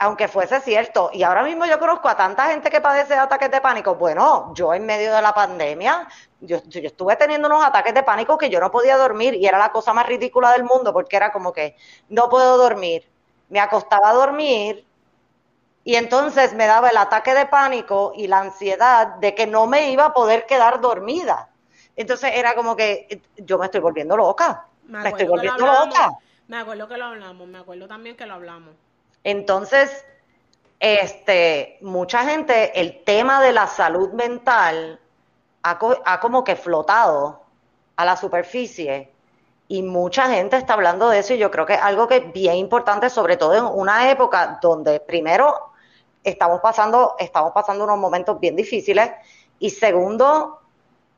aunque fuese cierto. Y ahora mismo yo conozco a tanta gente que padece de ataques de pánico. Bueno, yo en medio de la pandemia, yo, estuve teniendo unos ataques de pánico que yo no podía dormir y era la cosa más ridícula del mundo porque era como que no puedo dormir. Me acostaba a dormir y entonces me daba el ataque de pánico y la ansiedad de que no me iba a poder quedar dormida. Entonces era como que yo me estoy volviendo loca. Me, estoy volviendo loca. Me acuerdo que lo hablamos, me acuerdo también que lo hablamos. Entonces, este, mucha gente, el tema de la salud mental ha, como que flotado a la superficie y mucha gente está hablando de eso y yo creo que es algo que es bien importante, sobre todo en una época donde primero estamos pasando, estamos pasando unos momentos bien difíciles y segundo,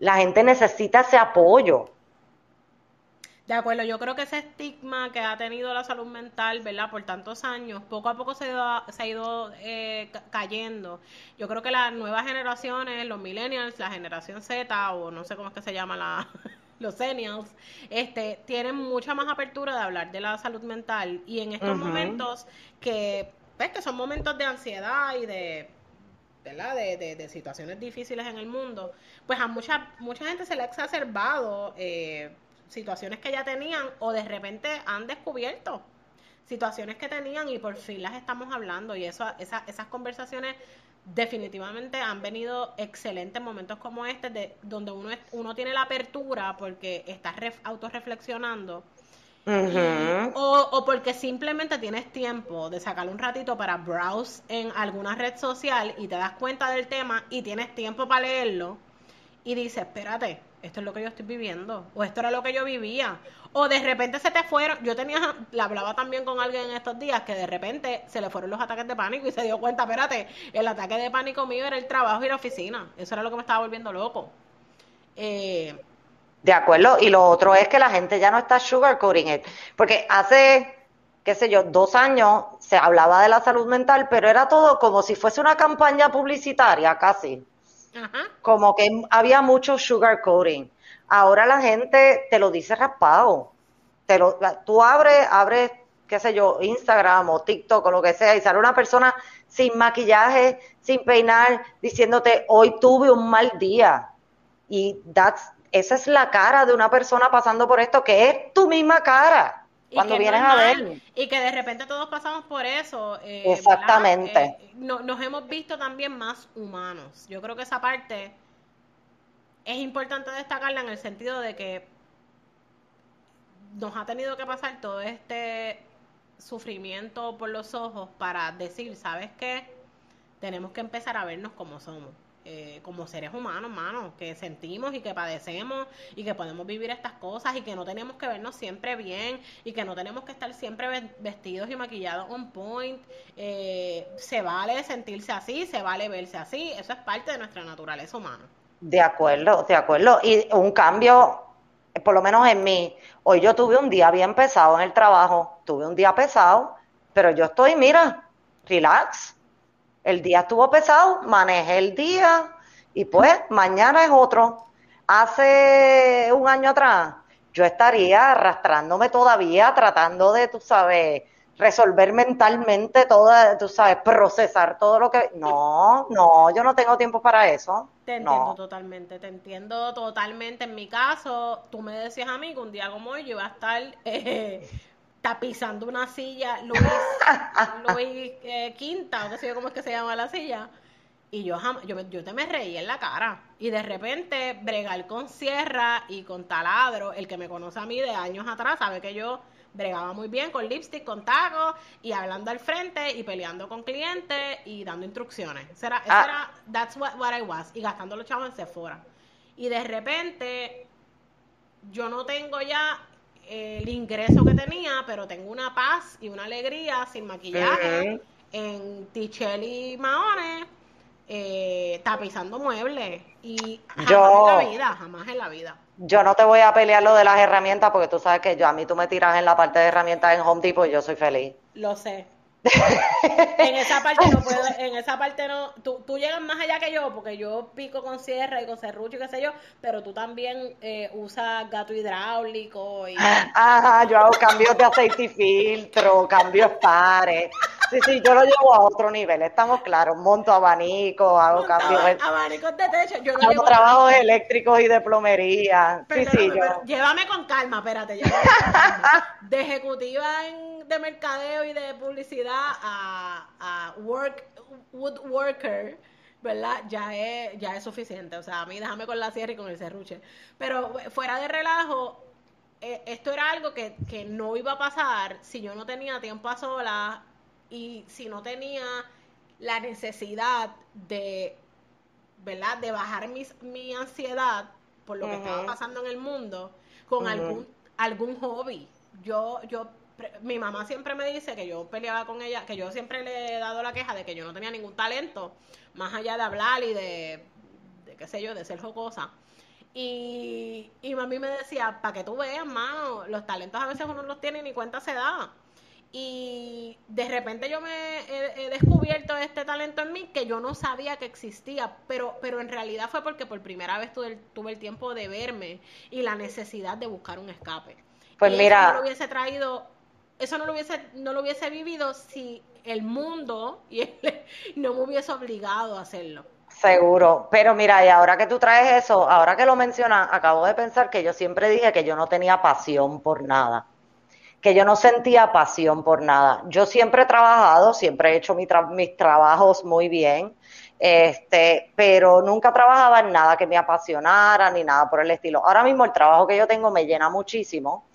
la gente necesita ese apoyo. De acuerdo, yo creo que ese estigma que ha tenido la salud mental, ¿verdad? Por tantos años, poco a poco se, ha ido eh, cayendo. Yo creo que las nuevas generaciones, los millennials, la generación Z, o no sé cómo es que se llama la, los seniors, este, tienen mucha más apertura de hablar de la salud mental. Y en estos momentos que, ves que son momentos de ansiedad y de ¿verdad? De, de, situaciones difíciles en el mundo, pues a mucha, mucha gente se le ha exacerbado eh, situaciones que ya tenían o de repente han descubierto situaciones que tenían y por fin las estamos hablando. Y eso esas conversaciones definitivamente han venido excelentes momentos como este de donde uno uno tiene la apertura porque está autorreflexionando. O, o, porque simplemente tienes tiempo de sacar un ratito para browse en alguna red social y te das cuenta del tema y tienes tiempo para leerlo y dices, espérate, esto es lo que yo estoy viviendo, o esto era lo que yo vivía, o de repente se te fueron, yo tenía, la hablaba también con alguien en estos días, que de repente se le fueron los ataques de pánico y se dio cuenta, espérate, el ataque de pánico mío era el trabajo y la oficina, eso era lo que me estaba volviendo loco. Eh, de acuerdo, y lo otro es que la gente ya no está sugarcoating it, porque hace, qué sé yo, dos años se hablaba de la salud mental, pero era todo como si fuese una campaña publicitaria casi. Como que había mucho sugarcoating. Ahora la gente te lo dice raspado. Te lo, tú abres, abres, qué sé yo, Instagram o TikTok o lo que sea, y sale una persona sin maquillaje, sin peinar, diciéndote, hoy tuve un mal día. Y that's, esa es la cara de una persona pasando por esto, que es tu misma cara cuando vienes a ver. Y que de repente todos pasamos por eso. Eh, Exactamente. Eh, nos hemos visto también más humanos. Yo creo que esa parte es importante destacarla en el sentido de que nos ha tenido que pasar todo este sufrimiento por los ojos para decir, ¿sabes qué? Tenemos que empezar a vernos como somos. Eh, como seres humanos, mano, que sentimos y que padecemos y que podemos vivir estas cosas y que no tenemos que vernos siempre bien y que no tenemos que estar siempre vestidos y maquillados on point. Eh, se vale sentirse así, se vale verse así, eso es parte de nuestra naturaleza humana. De acuerdo, de acuerdo. Y un cambio, por lo menos en mí, hoy yo tuve un día bien pesado en el trabajo, tuve un día pesado, pero yo estoy, mira, relax el día estuvo pesado, manejé el día y pues mañana es otro. Hace un año atrás yo estaría arrastrándome todavía tratando de, tú sabes, resolver mentalmente todo, tú sabes, procesar todo lo que... No, no, yo no tengo tiempo para eso. Te entiendo totalmente, te entiendo totalmente. En mi caso, tú me decías a mí que un día como hoy yo iba a estar... Eh, tapizando una silla Luis, Luis eh, Quinta, o qué sé yo cómo es que se llama la silla. Y yo, yo, yo te me reí en la cara. Y de repente, bregar con sierra y con taladro, el que me conoce a mí de años atrás, sabe que yo bregaba muy bien con lipstick, con tacos, y hablando al frente, y peleando con clientes, y dando instrucciones. Ese era, ah. era that's what, what I was. Y gastando los chavos en Sephora. Y de repente, yo no tengo ya el ingreso que tenía, pero tengo una paz y una alegría sin maquillaje en Ticheli Maones, eh, tapizando muebles y jamás en la vida, jamás en la vida. Yo no te voy a pelear lo de las herramientas porque tú sabes que yo a mí tú me tiras en la parte de herramientas en Home Depot y yo soy feliz. Lo sé, en esa parte no puedo, en esa parte no, tú, tú, llegas más allá que yo, porque yo pico con sierra y con serrucho y qué sé yo, pero tú también eh, usas gato hidráulico y... Ajá, yo hago cambios de aceite y filtro, cambios pares. Sí, sí, yo lo llevo a otro nivel, estamos claros, monto abanico, hago cambios... de... Abanicos de techo, yo no hago trabajos eléctricos y de plomería. sí, sí, yo... llévame con calma, espérate, De ejecutiva en, de mercadeo y de publicidad a, work, woodworker, ¿verdad? Ya es, ya es suficiente. O sea, a mí déjame con la sierra y con el serruche. Pero fuera de relajo, eh, esto era algo que, que no iba a pasar si yo no tenía tiempo a solas y si no tenía la necesidad de, ¿verdad? De bajar mis, mi ansiedad por lo que estaba pasando en el mundo con algún, algún hobby. Yo, yo mi mamá siempre me dice que yo peleaba con ella, que yo siempre le he dado la queja de que yo no tenía ningún talento, más allá de hablar y de, de qué sé yo, de ser jocosa. Y, y mami me decía, para que tú veas, mano, los talentos a veces uno no los tiene ni cuenta se da. Y de repente yo me he, descubierto este talento en mí que yo no sabía que existía, pero, pero en realidad fue porque por primera vez tuve el, tuve el tiempo de verme y la necesidad de buscar un escape. Pues mira, eso no lo hubiese traído, eso no lo hubiese, no lo hubiese vivido si el mundo y no me hubiese obligado a hacerlo. Seguro, pero mira, y ahora que tú traes eso, ahora que lo mencionas, acabo de pensar que yo siempre dije que yo no tenía pasión por nada que yo no sentía pasión por nada. Yo siempre he trabajado, siempre he hecho mis trabajos muy bien, este, pero nunca trabajaba en nada que me apasionara ni nada por el estilo. Ahora mismo el trabajo que yo tengo me llena muchísimo,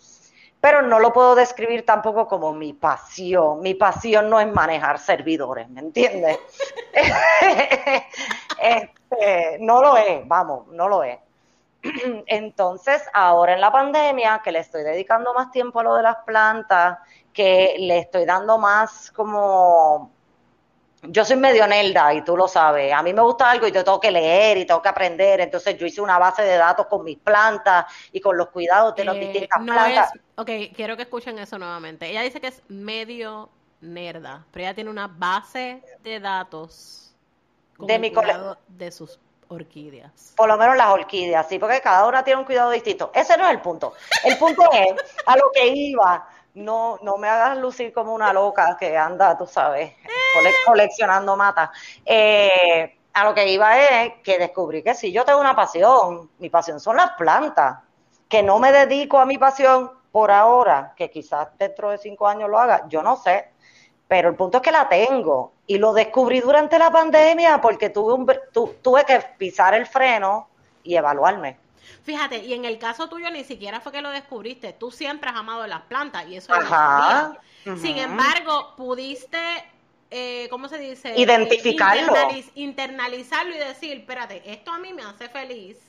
pero no lo puedo describir tampoco como mi pasión. Mi pasión no es manejar servidores, ¿me entiendes? este, no lo es, vamos, no lo es. Entonces, ahora en la pandemia, que le estoy dedicando más tiempo a lo de las plantas, que le estoy dando más como... Yo soy medio nelda y tú lo sabes. A mí me gusta algo y yo tengo que leer y tengo que aprender. Entonces yo hice una base de datos con mis plantas y con los cuidados de las eh, distintas plantas. ok, quiero que escuchen eso nuevamente. Ella dice que es medio nerda, pero ella tiene una base de datos de mi cuidado de sus orquídeas. Por lo menos las orquídeas, sí, porque cada una tiene un cuidado distinto. Ese no es el punto. El punto es a lo que iba. No, no me hagas lucir como una loca que anda, tú sabes, coleccionando matas. Eh, a lo que iba es que descubrí que si yo tengo una pasión, mi pasión son las plantas, que no me dedico a mi pasión por ahora, que quizás dentro de cinco años lo haga, yo no sé, pero el punto es que la tengo y lo descubrí durante la pandemia porque tuve, un, tuve que pisar el freno y evaluarme. Fíjate, y en el caso tuyo ni siquiera fue que lo descubriste, tú siempre has amado las plantas y eso Ajá, Sin embargo, pudiste, eh, ¿cómo se dice? Identificarlo. internalizarlo y decir, espérate, esto a mí me hace feliz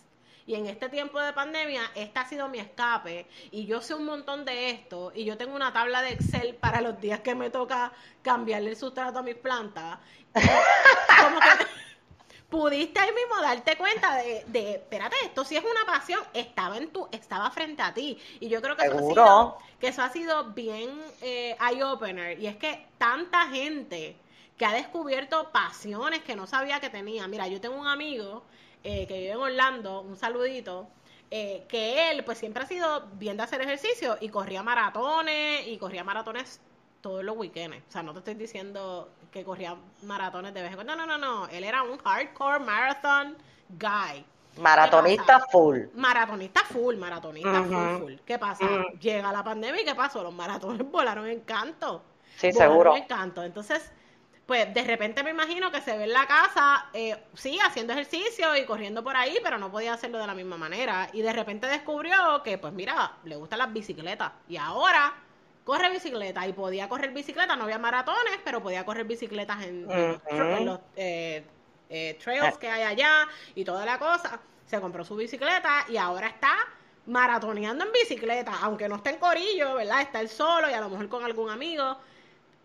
y en este tiempo de pandemia, este ha sido mi escape y yo sé un montón de esto y yo tengo una tabla de Excel para los días que me toca cambiarle el sustrato a mis plantas. Como que pudiste ahí mismo darte cuenta de, de, espérate, esto sí es una pasión, estaba en tu, estaba frente a ti. Y yo creo que, eso ha, sido, que eso ha sido bien eh, eye-opener. Y es que tanta gente que ha descubierto pasiones que no sabía que tenía. Mira, yo tengo un amigo eh, que vive en Orlando, un saludito, eh, que él pues siempre ha sido bien de hacer ejercicio y corría maratones y corría maratones todos los weekends. O sea, no te estoy diciendo que corría maratones de vez en cuando. No, no, no, no. Él era un hardcore marathon guy. Maratonista full. Maratonista full, maratonista full, full. ¿Qué pasa? Llega la pandemia y ¿qué pasó? Los maratones volaron en canto. Sí, seguro. En canto. Entonces, pues de repente me imagino que se ve en la casa, eh, sí, haciendo ejercicio y corriendo por ahí, pero no podía hacerlo de la misma manera. Y de repente descubrió que, pues mira, le gustan las bicicletas. Y ahora corre bicicleta. Y podía correr bicicleta, no había maratones, pero podía correr bicicletas en, los eh, eh, trails que hay allá y toda la cosa. Se compró su bicicleta y ahora está maratoneando en bicicleta, aunque no esté en corillo, ¿verdad? Está él solo y a lo mejor con algún amigo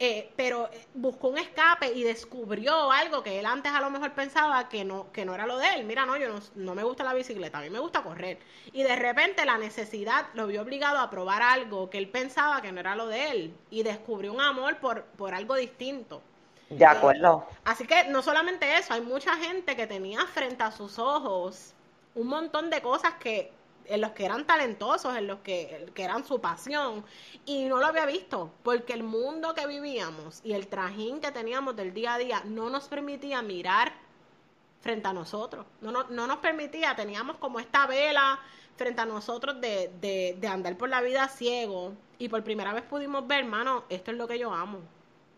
eh, pero eh, buscó un escape y descubrió algo que él antes a lo mejor pensaba que no, que no era lo de él. Mira, no, yo no, me gusta la bicicleta, a mí me gusta correr. Y de repente la necesidad lo vio obligado a probar algo que él pensaba que no era lo de él y descubrió un amor por, por algo distinto. De acuerdo. Eh, así que no solamente eso, hay mucha gente que tenía frente a sus ojos un montón de cosas que en los que eran talentosos, en los que, eran su pasión, y no lo había visto, porque el mundo que vivíamos y el trajín que teníamos del día a día no nos permitía mirar frente a nosotros, no, no, no nos permitía, teníamos como esta vela frente a nosotros de, de, de andar por la vida ciego, y por primera vez pudimos ver, hermano, esto es lo que yo amo.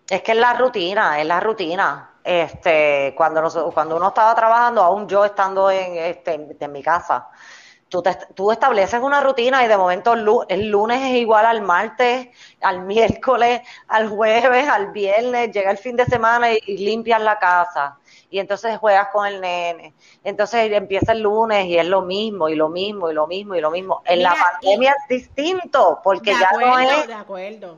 Es que es la rutina, es la rutina. Este, cuando, cuando uno estaba trabajando, aún yo estando en, este, en mi casa, tú, estableces una rutina y de momento el lunes es igual al martes, al miércoles, al jueves, al viernes, llega el fin de semana y, limpias la casa. Y entonces juegas con el nene. Entonces empieza el lunes y es lo mismo, y lo mismo, y lo mismo, y lo mismo. En la pandemia es distinto, porque ya no es. De acuerdo.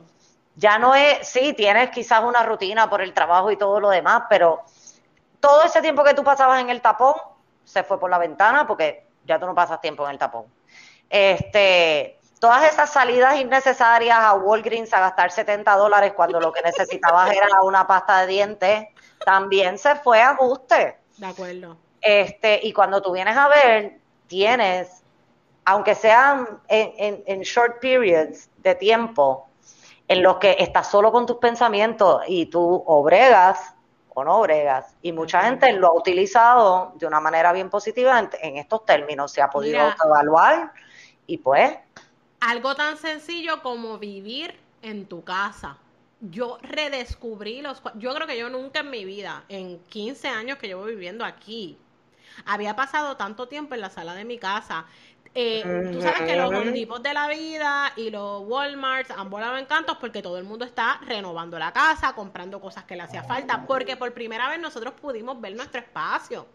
Ya no es, sí, tienes quizás una rutina por el trabajo y todo lo demás, pero todo ese tiempo que tú pasabas en el tapón se fue por la ventana porque ya tú no pasas tiempo en el tapón. Este, todas esas salidas innecesarias a Walgreens a gastar 70 dólares cuando lo que necesitabas era una pasta de dientes, también se fue a ajuste. De acuerdo. Este, y cuando tú vienes a ver, tienes, aunque sean en, en short periods de tiempo, en los que estás solo con tus pensamientos y tú obregas o no bregas. Y mucha gente lo ha utilizado de una manera bien positiva en, estos términos. Se ha podido evaluar y pues... Algo tan sencillo como vivir en tu casa. Yo redescubrí los... Yo creo que yo nunca en mi vida, en 15 años que llevo viviendo aquí, había pasado tanto tiempo en la sala de mi casa eh, tú sabes que los tipos de la vida y los Walmarts han volado encantos porque todo el mundo está renovando la casa, comprando cosas que le hacía falta, porque por primera vez nosotros pudimos ver nuestro espacio.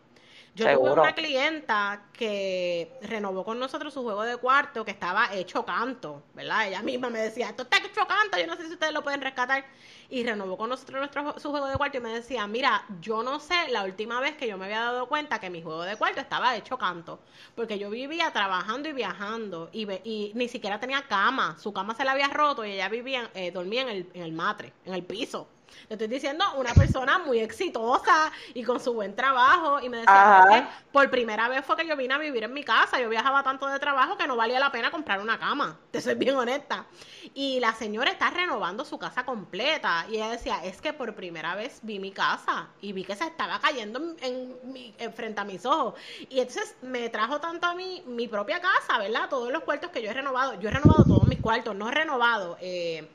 Yo tuve una clienta que renovó con nosotros su juego de cuarto que estaba hecho canto, ¿verdad? Ella misma me decía, esto está hecho canto, yo no sé si ustedes lo pueden rescatar. Y renovó con nosotros nuestro, su juego de cuarto y me decía, mira, yo no sé la última vez que yo me había dado cuenta que mi juego de cuarto estaba hecho canto, porque yo vivía trabajando y viajando y, y ni siquiera tenía cama, su cama se la había roto y ella vivía, eh, dormía en el, en el matre, en el piso. Te estoy diciendo una persona muy exitosa y con su buen trabajo. Y me decía, por primera vez fue que yo vine a vivir en mi casa. Yo viajaba tanto de trabajo que no valía la pena comprar una cama. Te soy bien honesta. Y la señora está renovando su casa completa. Y ella decía, es que por primera vez vi mi casa y vi que se estaba cayendo en, en frente a mis ojos. Y entonces me trajo tanto a mí mi propia casa, ¿verdad? Todos los cuartos que yo he renovado. Yo he renovado todos mis cuartos, no he renovado. Eh,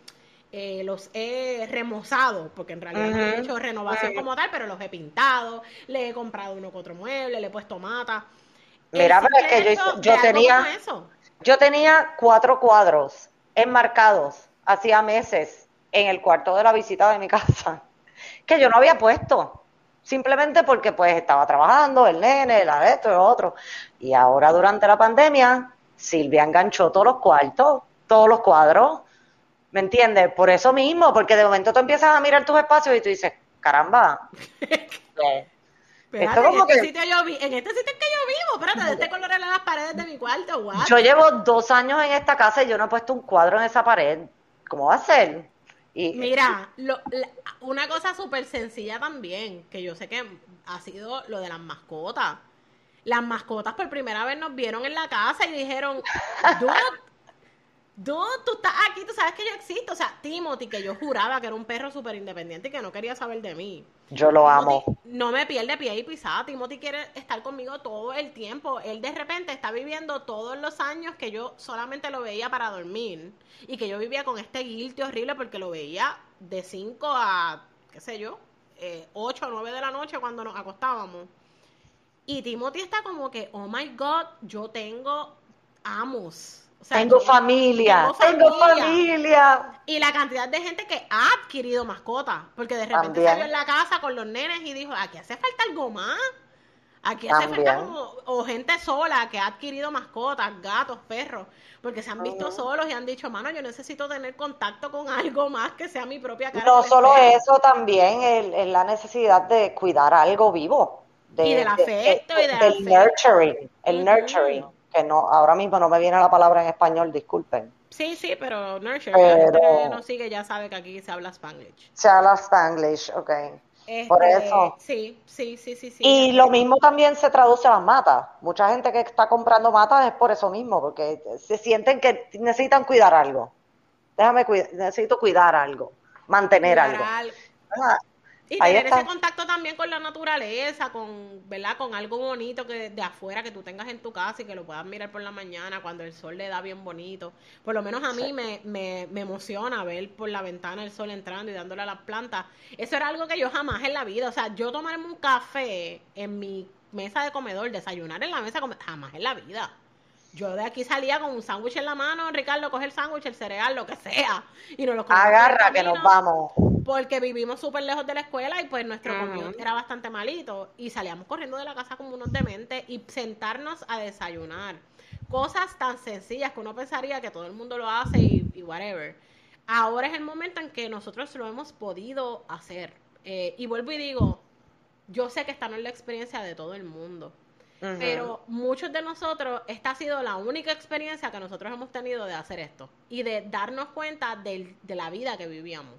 eh, los he remozado, porque en realidad no he hecho renovación como tal, pero los he pintado, le he comprado uno que otro mueble, le he puesto mata. Mira, pero es que yo, yo tenía, yo tenía cuatro cuadros enmarcados hacía meses en el cuarto de la visita de mi casa, que yo no había puesto, simplemente porque pues estaba trabajando, el nene, la esto, el otro. Y ahora durante la pandemia, Silvia enganchó todos los cuartos, todos los cuadros, ¿Me entiendes? Por eso mismo, porque de momento tú empiezas a mirar tus espacios y tú dices, caramba. Esto como en, este sitio yo vi, en este sitio que yo vivo, espérate, de este color en las paredes de mi cuarto, guau. Yo llevo dos años en esta casa y yo no he puesto un cuadro en esa pared. ¿Cómo va a ser? Y, Mira, lo, una cosa súper sencilla también, que yo sé que ha sido lo de las mascotas. Las mascotas por primera vez nos vieron en la casa y dijeron, Dude, tú estás aquí, tú sabes que yo existo. O sea, Timothy, que yo juraba que era un perro súper independiente y que no quería saber de mí. Yo lo amo. No me pierde pie y pisada. Timothy quiere estar conmigo todo el tiempo. Él de repente está viviendo todos los años que yo solamente lo veía para dormir. Y que yo vivía con este guilty horrible porque lo veía de 5 a, qué sé yo, eh, 8 o 9 de la noche cuando nos acostábamos. Y Timothy está como que, oh my God, yo tengo amos tengo, familia, tengo, familia, Y la cantidad de gente que ha adquirido mascotas, porque de repente salió en la casa con los nenes y dijo, aquí hace falta algo más. Aquí hace falta como, o gente sola que ha adquirido mascotas, gatos, perros, porque se han visto solos y han dicho, mano, yo necesito tener contacto con algo más que sea mi propia cara. No solo eso, también es la necesidad de cuidar algo vivo. y del afecto y del, nurturing, el nurturing que no, ahora mismo no me viene la palabra en español, disculpen. Sí, sí, pero nurture, la gente que nos sigue ya sabe que aquí se habla spanglish. Se habla spanglish, ok. Por este, eso. Sí, sí, sí, sí. sí y lo mismo también se traduce a las matas. Mucha gente que está comprando matas es por eso mismo, porque se sienten que necesitan cuidar algo. Déjame cuidar, necesito cuidar algo, mantener algo. Y tener ese contacto también con la naturaleza, con, ¿verdad? Con algo bonito que de afuera que tú tengas en tu casa y que lo puedas mirar por la mañana cuando el sol le da bien bonito. Por lo menos a mí me, me, me emociona ver por la ventana el sol entrando y dándole a las plantas. Eso era algo que yo jamás en la vida, o sea, yo tomarme un café en mi mesa de comedor, desayunar en la mesa, jamás en la vida. Yo de aquí salía con un sándwich en la mano, Ricardo coge el sándwich, el cereal, lo que sea, y nos lo Agarra que nos vamos. Porque vivimos súper lejos de la escuela y pues nuestro uh era bastante malito. Y salíamos corriendo de la casa como unos dementes y sentarnos a desayunar. Cosas tan sencillas que uno pensaría que todo el mundo lo hace y, y whatever. Ahora es el momento en que nosotros lo hemos podido hacer. Eh, y vuelvo y digo, yo sé que esta no es la experiencia de todo el mundo Pero muchos de nosotros, esta ha sido la única experiencia que nosotros hemos tenido de hacer esto y de darnos cuenta de, la vida que vivíamos.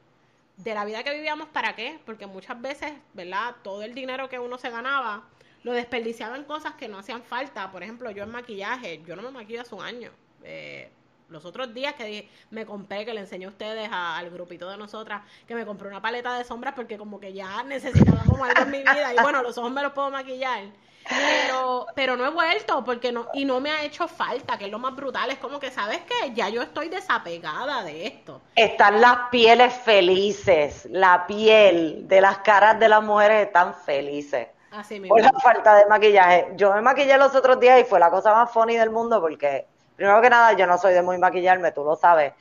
De la vida que vivíamos, ¿para qué? Porque muchas veces, ¿verdad? Todo el dinero que uno se ganaba lo desperdiciaba en cosas que no hacían falta. Por ejemplo, yo en maquillaje, yo no me maquillo hace un año. Eh, los otros días que me compré, que le enseñé a ustedes al grupito de nosotras, que me compré una paleta de sombras porque como que ya necesitaba algo en mi vida y bueno, los ojos me los puedo maquillar. Pero, pero no he vuelto porque no, y no me ha hecho falta, que es lo más brutal, es como que, ¿sabes qué? Ya yo estoy desapegada de esto. Están las pieles felices, la piel de las caras de las mujeres están felices. Así mismo. Por la falta de maquillaje. Yo me maquillé los otros días y fue la cosa más funny del mundo porque primero que nada, yo no soy de muy maquillarme, tú lo sabes,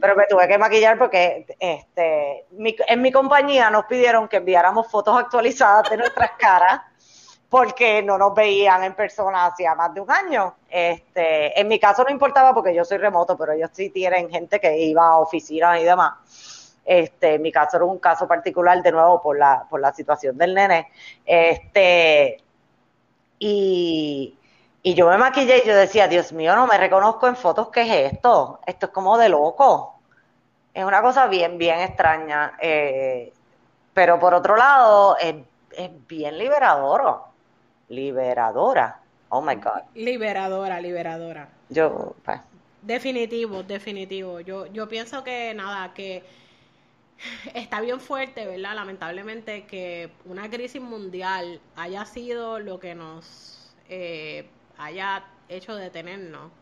pero me tuve que maquillar porque este, en mi compañía nos pidieron que enviáramos fotos actualizadas de nuestras caras porque no nos veían en persona hacía más de un año. Este, en mi caso no importaba porque yo soy remoto, pero ellos sí tienen gente que iba a oficinas y demás. Este, en mi caso era un caso particular, de nuevo, por la, por la situación del nene. Este, y, y yo me maquillé y yo decía, Dios mío, no me reconozco en fotos, ¿qué es esto? Esto es como de loco. Es una cosa bien, bien extraña. Eh, pero por otro lado, es, bien liberador. Liberadora. Oh my God. Liberadora, liberadora. Yo, pues. Definitivo, definitivo. Yo, yo pienso que nada, que está bien fuerte, ¿verdad? Lamentablemente que una crisis mundial haya sido lo que nos eh, haya hecho detenernos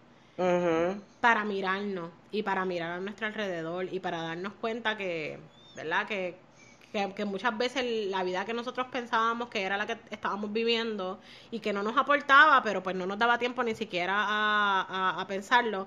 para mirarnos y para mirar a nuestro alrededor y para darnos cuenta que, ¿verdad? Que, que, muchas veces la vida que nosotros pensábamos que era la que estábamos viviendo y que no nos aportaba, pero pues no nos daba tiempo ni siquiera a, pensarlo,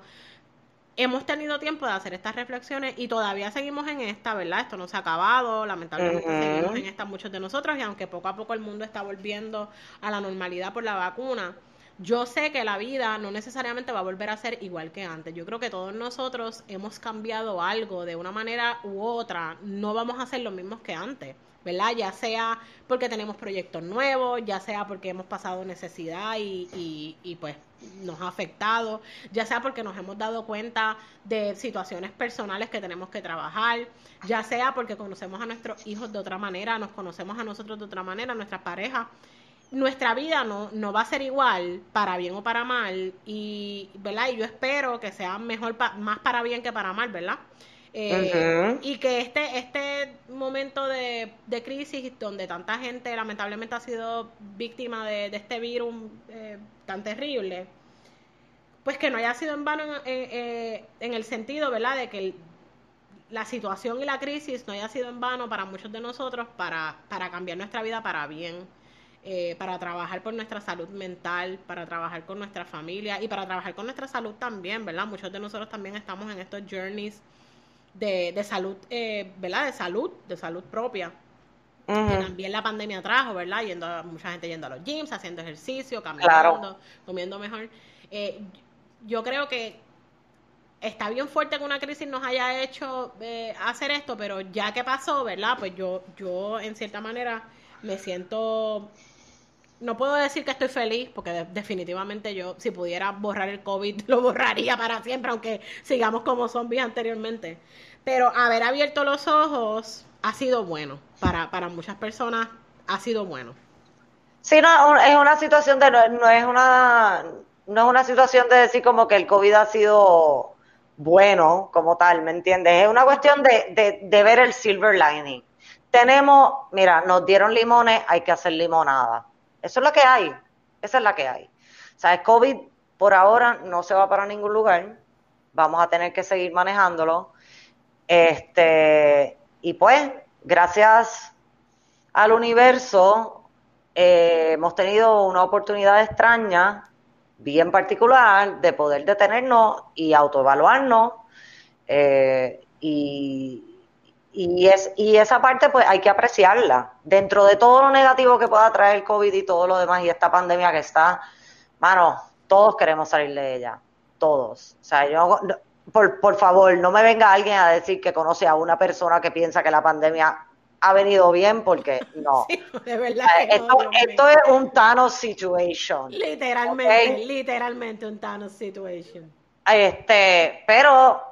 hemos tenido tiempo de hacer estas reflexiones y todavía seguimos en esta, ¿verdad? Esto no se ha acabado, lamentablemente seguimos en esta muchos de nosotros y aunque poco a poco el mundo está volviendo a la normalidad por la vacuna, yo sé que la vida no necesariamente va a volver a ser igual que antes. Yo creo que todos nosotros hemos cambiado algo de una manera u otra. No vamos a ser los mismos que antes, ¿verdad? Ya sea porque tenemos proyectos nuevos, ya sea porque hemos pasado necesidad y, y, pues nos ha afectado, ya sea porque nos hemos dado cuenta de situaciones personales que tenemos que trabajar, ya sea porque conocemos a nuestros hijos de otra manera, nos conocemos a nosotros de otra manera, nuestras parejas nuestra vida no, no va a ser igual para bien o para mal y verdad y yo espero que sea mejor más para bien que para mal verdad eh, y que este este momento de, crisis donde tanta gente lamentablemente ha sido víctima de, este virus eh, tan terrible pues que no haya sido en vano en, eh, en el sentido verdad de que la situación y la crisis no haya sido en vano para muchos de nosotros para, para cambiar nuestra vida para bien eh, para trabajar por nuestra salud mental, para trabajar con nuestra familia y para trabajar con nuestra salud también, ¿verdad? Muchos de nosotros también estamos en estos journeys de, de salud, eh, ¿verdad? De salud, de salud propia. Que también la pandemia trajo, ¿verdad? Yendo mucha gente yendo a los gyms, haciendo ejercicio, caminando, comiendo mejor. Eh, yo creo que está bien fuerte que una crisis nos haya hecho hacer esto, pero ya que pasó, ¿verdad? Pues yo, yo en cierta manera me siento no puedo decir que estoy feliz, porque definitivamente yo, si pudiera borrar el COVID, lo borraría para siempre, aunque sigamos como zombies anteriormente. Pero haber abierto los ojos ha sido bueno. Para, para muchas personas ha sido bueno. Sí, no, es una situación de, no, es una, no es una situación de decir como que el COVID ha sido bueno como tal, ¿me entiendes? Es una cuestión de, de ver el silver lining. Tenemos, mira, nos dieron limones, hay que hacer limonada eso es lo que hay. Esa es la que hay. O sea, el COVID por ahora no se va para ningún lugar. Vamos a tener que seguir manejándolo. Este, y pues, gracias al universo, eh, hemos tenido una oportunidad extraña, bien particular, de poder detenernos y autoevaluarnos. Eh, y, y, es, y esa parte pues hay que apreciarla. Dentro de todo lo negativo que pueda traer el COVID y todo lo demás y esta pandemia que está, mano, todos queremos salir de ella, todos. O sea, yo, por, por favor, no me venga alguien a decir que conoce a una persona que piensa que la pandemia ha venido bien porque no. de verdad esto, es un Thanos situation. Literalmente, literalmente un Thanos situation. Este, pero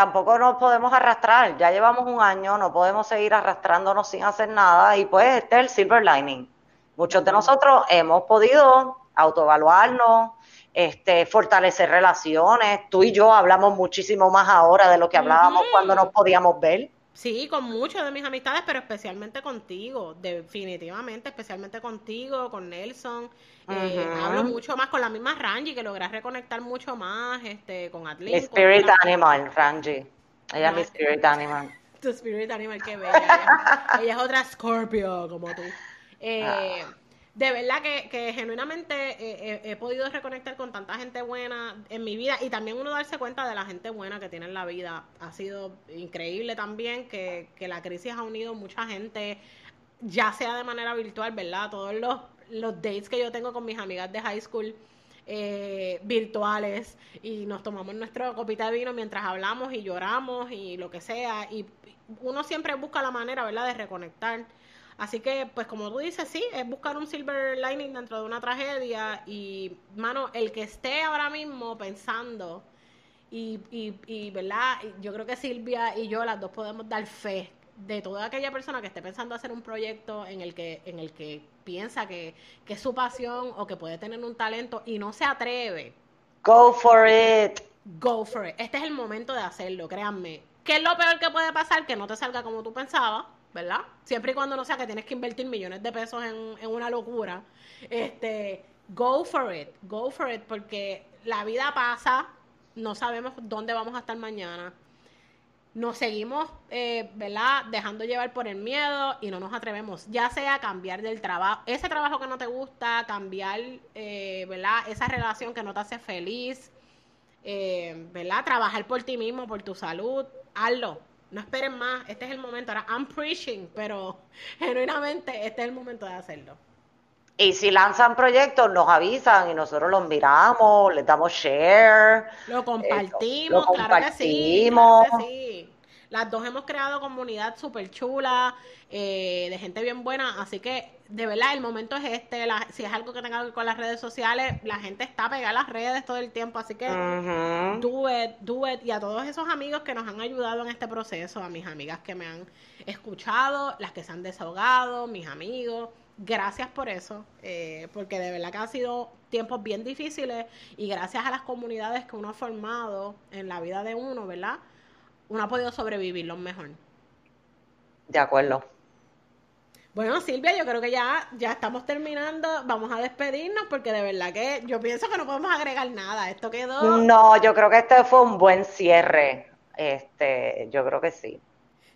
tampoco nos podemos arrastrar. Ya llevamos un año, no podemos seguir arrastrándonos sin hacer nada y pues este es el silver lining. Muchos de nosotros hemos podido autoevaluarnos, este, fortalecer relaciones. Tú y yo hablamos muchísimo más ahora de lo que hablábamos cuando nos podíamos ver. Sí, con muchas de mis amistades, pero especialmente contigo, definitivamente, especialmente contigo, con Nelson. Eh, hablo mucho más con la misma Rangi, que logré reconectar mucho más este, con Atlin. Spirit Animal, Rangi. Ella es mi Spirit Animal. Tu Spirit Animal, qué bella. ella, es otra Scorpio, como tú. Eh, ah de verdad que, genuinamente eh, eh, he podido reconectar con tanta gente buena en mi vida y también uno darse cuenta de la gente buena que tiene en la vida. Ha sido increíble también que, la crisis ha unido mucha gente, ya sea de manera virtual, ¿verdad? Todos los, los dates que yo tengo con mis amigas de high school. Eh, virtuales y nos tomamos nuestra copita de vino mientras hablamos y lloramos y lo que sea y uno siempre busca la manera, ¿verdad?, de reconectar Así que, pues como tú dices, sí, es buscar un silver lining dentro de una tragedia y, mano, el que esté ahora mismo pensando y, y, y, ¿verdad? Yo creo que Silvia y yo las dos podemos dar fe de toda aquella persona que esté pensando hacer un proyecto en el que, en el que piensa que, que es su pasión o que puede tener un talento y no se atreve. Go for it. Go for it. Este es el momento de hacerlo, créanme. ¿Qué es lo peor que puede pasar? Que no te salga como tú pensabas ¿verdad? Siempre y cuando no sea que tienes que invertir millones de pesos en, una locura, este, go for it, go for it, porque la vida pasa, no sabemos dónde vamos a estar mañana. Nos seguimos, eh, ¿verdad? Dejando llevar por el miedo y no nos atrevemos, ya sea cambiar del trabajo, ese trabajo que no te gusta, cambiar, eh, ¿verdad? Esa relación que no te hace feliz, eh, ¿verdad? Trabajar por ti mismo, por tu salud, hazlo, no esperen más, este es el momento. Ahora, I'm preaching, pero genuinamente este es el momento de hacerlo. Y si lanzan proyectos, nos avisan y nosotros los miramos, les damos share. Lo compartimos, claro que sí. Claro que sí. Las dos hemos creado comunidad súper chula, eh, de gente bien buena, así que de verdad el momento es este, si es algo que tenga que ver con las redes sociales, la gente está pegada a las redes todo el tiempo, así que do it, do it, y a todos esos amigos que nos han ayudado en este proceso, a mis amigas que me han escuchado, las que se han desahogado, mis amigos, gracias por eso, eh, porque de verdad que han sido tiempos bien difíciles y gracias a las comunidades que uno ha formado en la vida de uno, ¿verdad? uno ha podido sobrevivirlo mejor. De acuerdo. Bueno, Silvia, yo creo que ya, ya estamos terminando. Vamos a despedirnos porque de verdad que yo pienso que no podemos agregar nada. Esto quedó. No, yo creo que este fue un buen cierre. Este, yo creo que sí.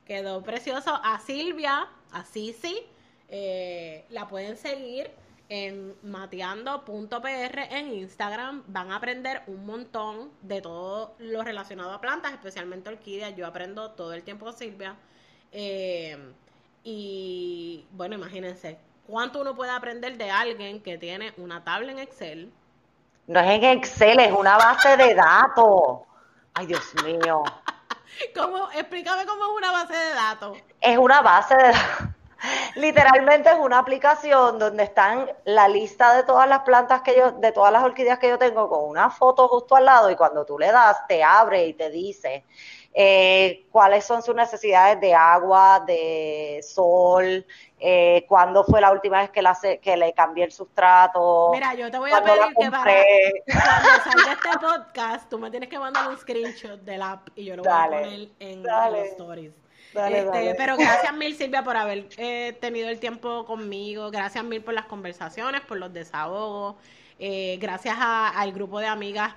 Quedó precioso. A Silvia, a Sisi, eh, la pueden seguir en mateando.pr en Instagram van a aprender un montón de todo lo relacionado a plantas, especialmente orquídeas. Yo aprendo todo el tiempo con Silvia. Eh, bueno, imagínense, ¿cuánto uno puede aprender de alguien que tiene una tabla en Excel? No es en Excel, es una base de datos. Ay, Dios mío. ¿Cómo? Explícame cómo es una base de datos. Es una base de datos Literalmente es una aplicación donde están la lista de todas las plantas que yo, de todas las orquídeas que yo tengo con una foto justo al lado y cuando tú le das te abre y te dice eh, cuáles son sus necesidades de agua, de sol, eh, cuándo fue la última vez que, la, que le cambié el sustrato. Mira, yo te voy a pedir que para cuando salga este podcast, tú me tienes que mandar un screenshot del app y yo lo voy a poner en los stories. Este, pero gracias mil Silvia por haber eh, tenido el tiempo conmigo, gracias mil por las conversaciones, por los desahogos, eh, gracias al grupo de amigas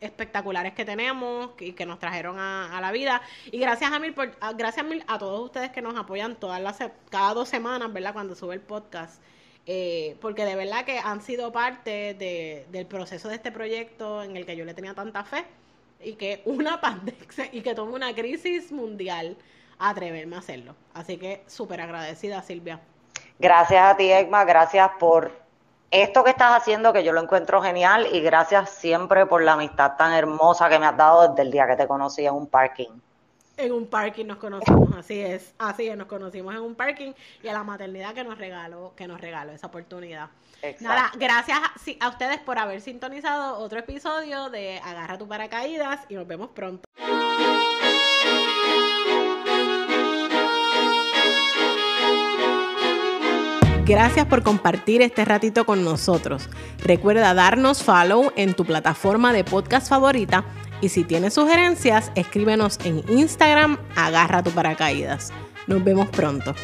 espectaculares que tenemos y que nos trajeron a, la vida y gracias a mil por gracias mil a todos ustedes que nos apoyan todas las cada dos semanas verdad cuando sube el podcast eh, porque de verdad que han sido parte del proceso de este proyecto en el que yo le tenía tanta fe y que una pandemia y que tome una crisis mundial atreverme a hacerlo. Así que súper agradecida, Silvia. Gracias a ti, Egma, gracias por esto que estás haciendo, que yo lo encuentro genial, y gracias siempre por la amistad tan hermosa que me has dado desde el día que te conocí en un parking. En un parking nos conocimos, así es, así es, nos conocimos en un parking y a la maternidad que nos regaló, que nos regaló esa oportunidad. Nada, gracias a, a ustedes por haber sintonizado otro episodio de Agarra tu paracaídas y nos vemos pronto. Gracias por compartir este ratito con nosotros. Recuerda darnos follow en tu plataforma de podcast favorita y si tienes sugerencias, escríbenos en Instagram, agarra tu paracaídas. Nos vemos pronto.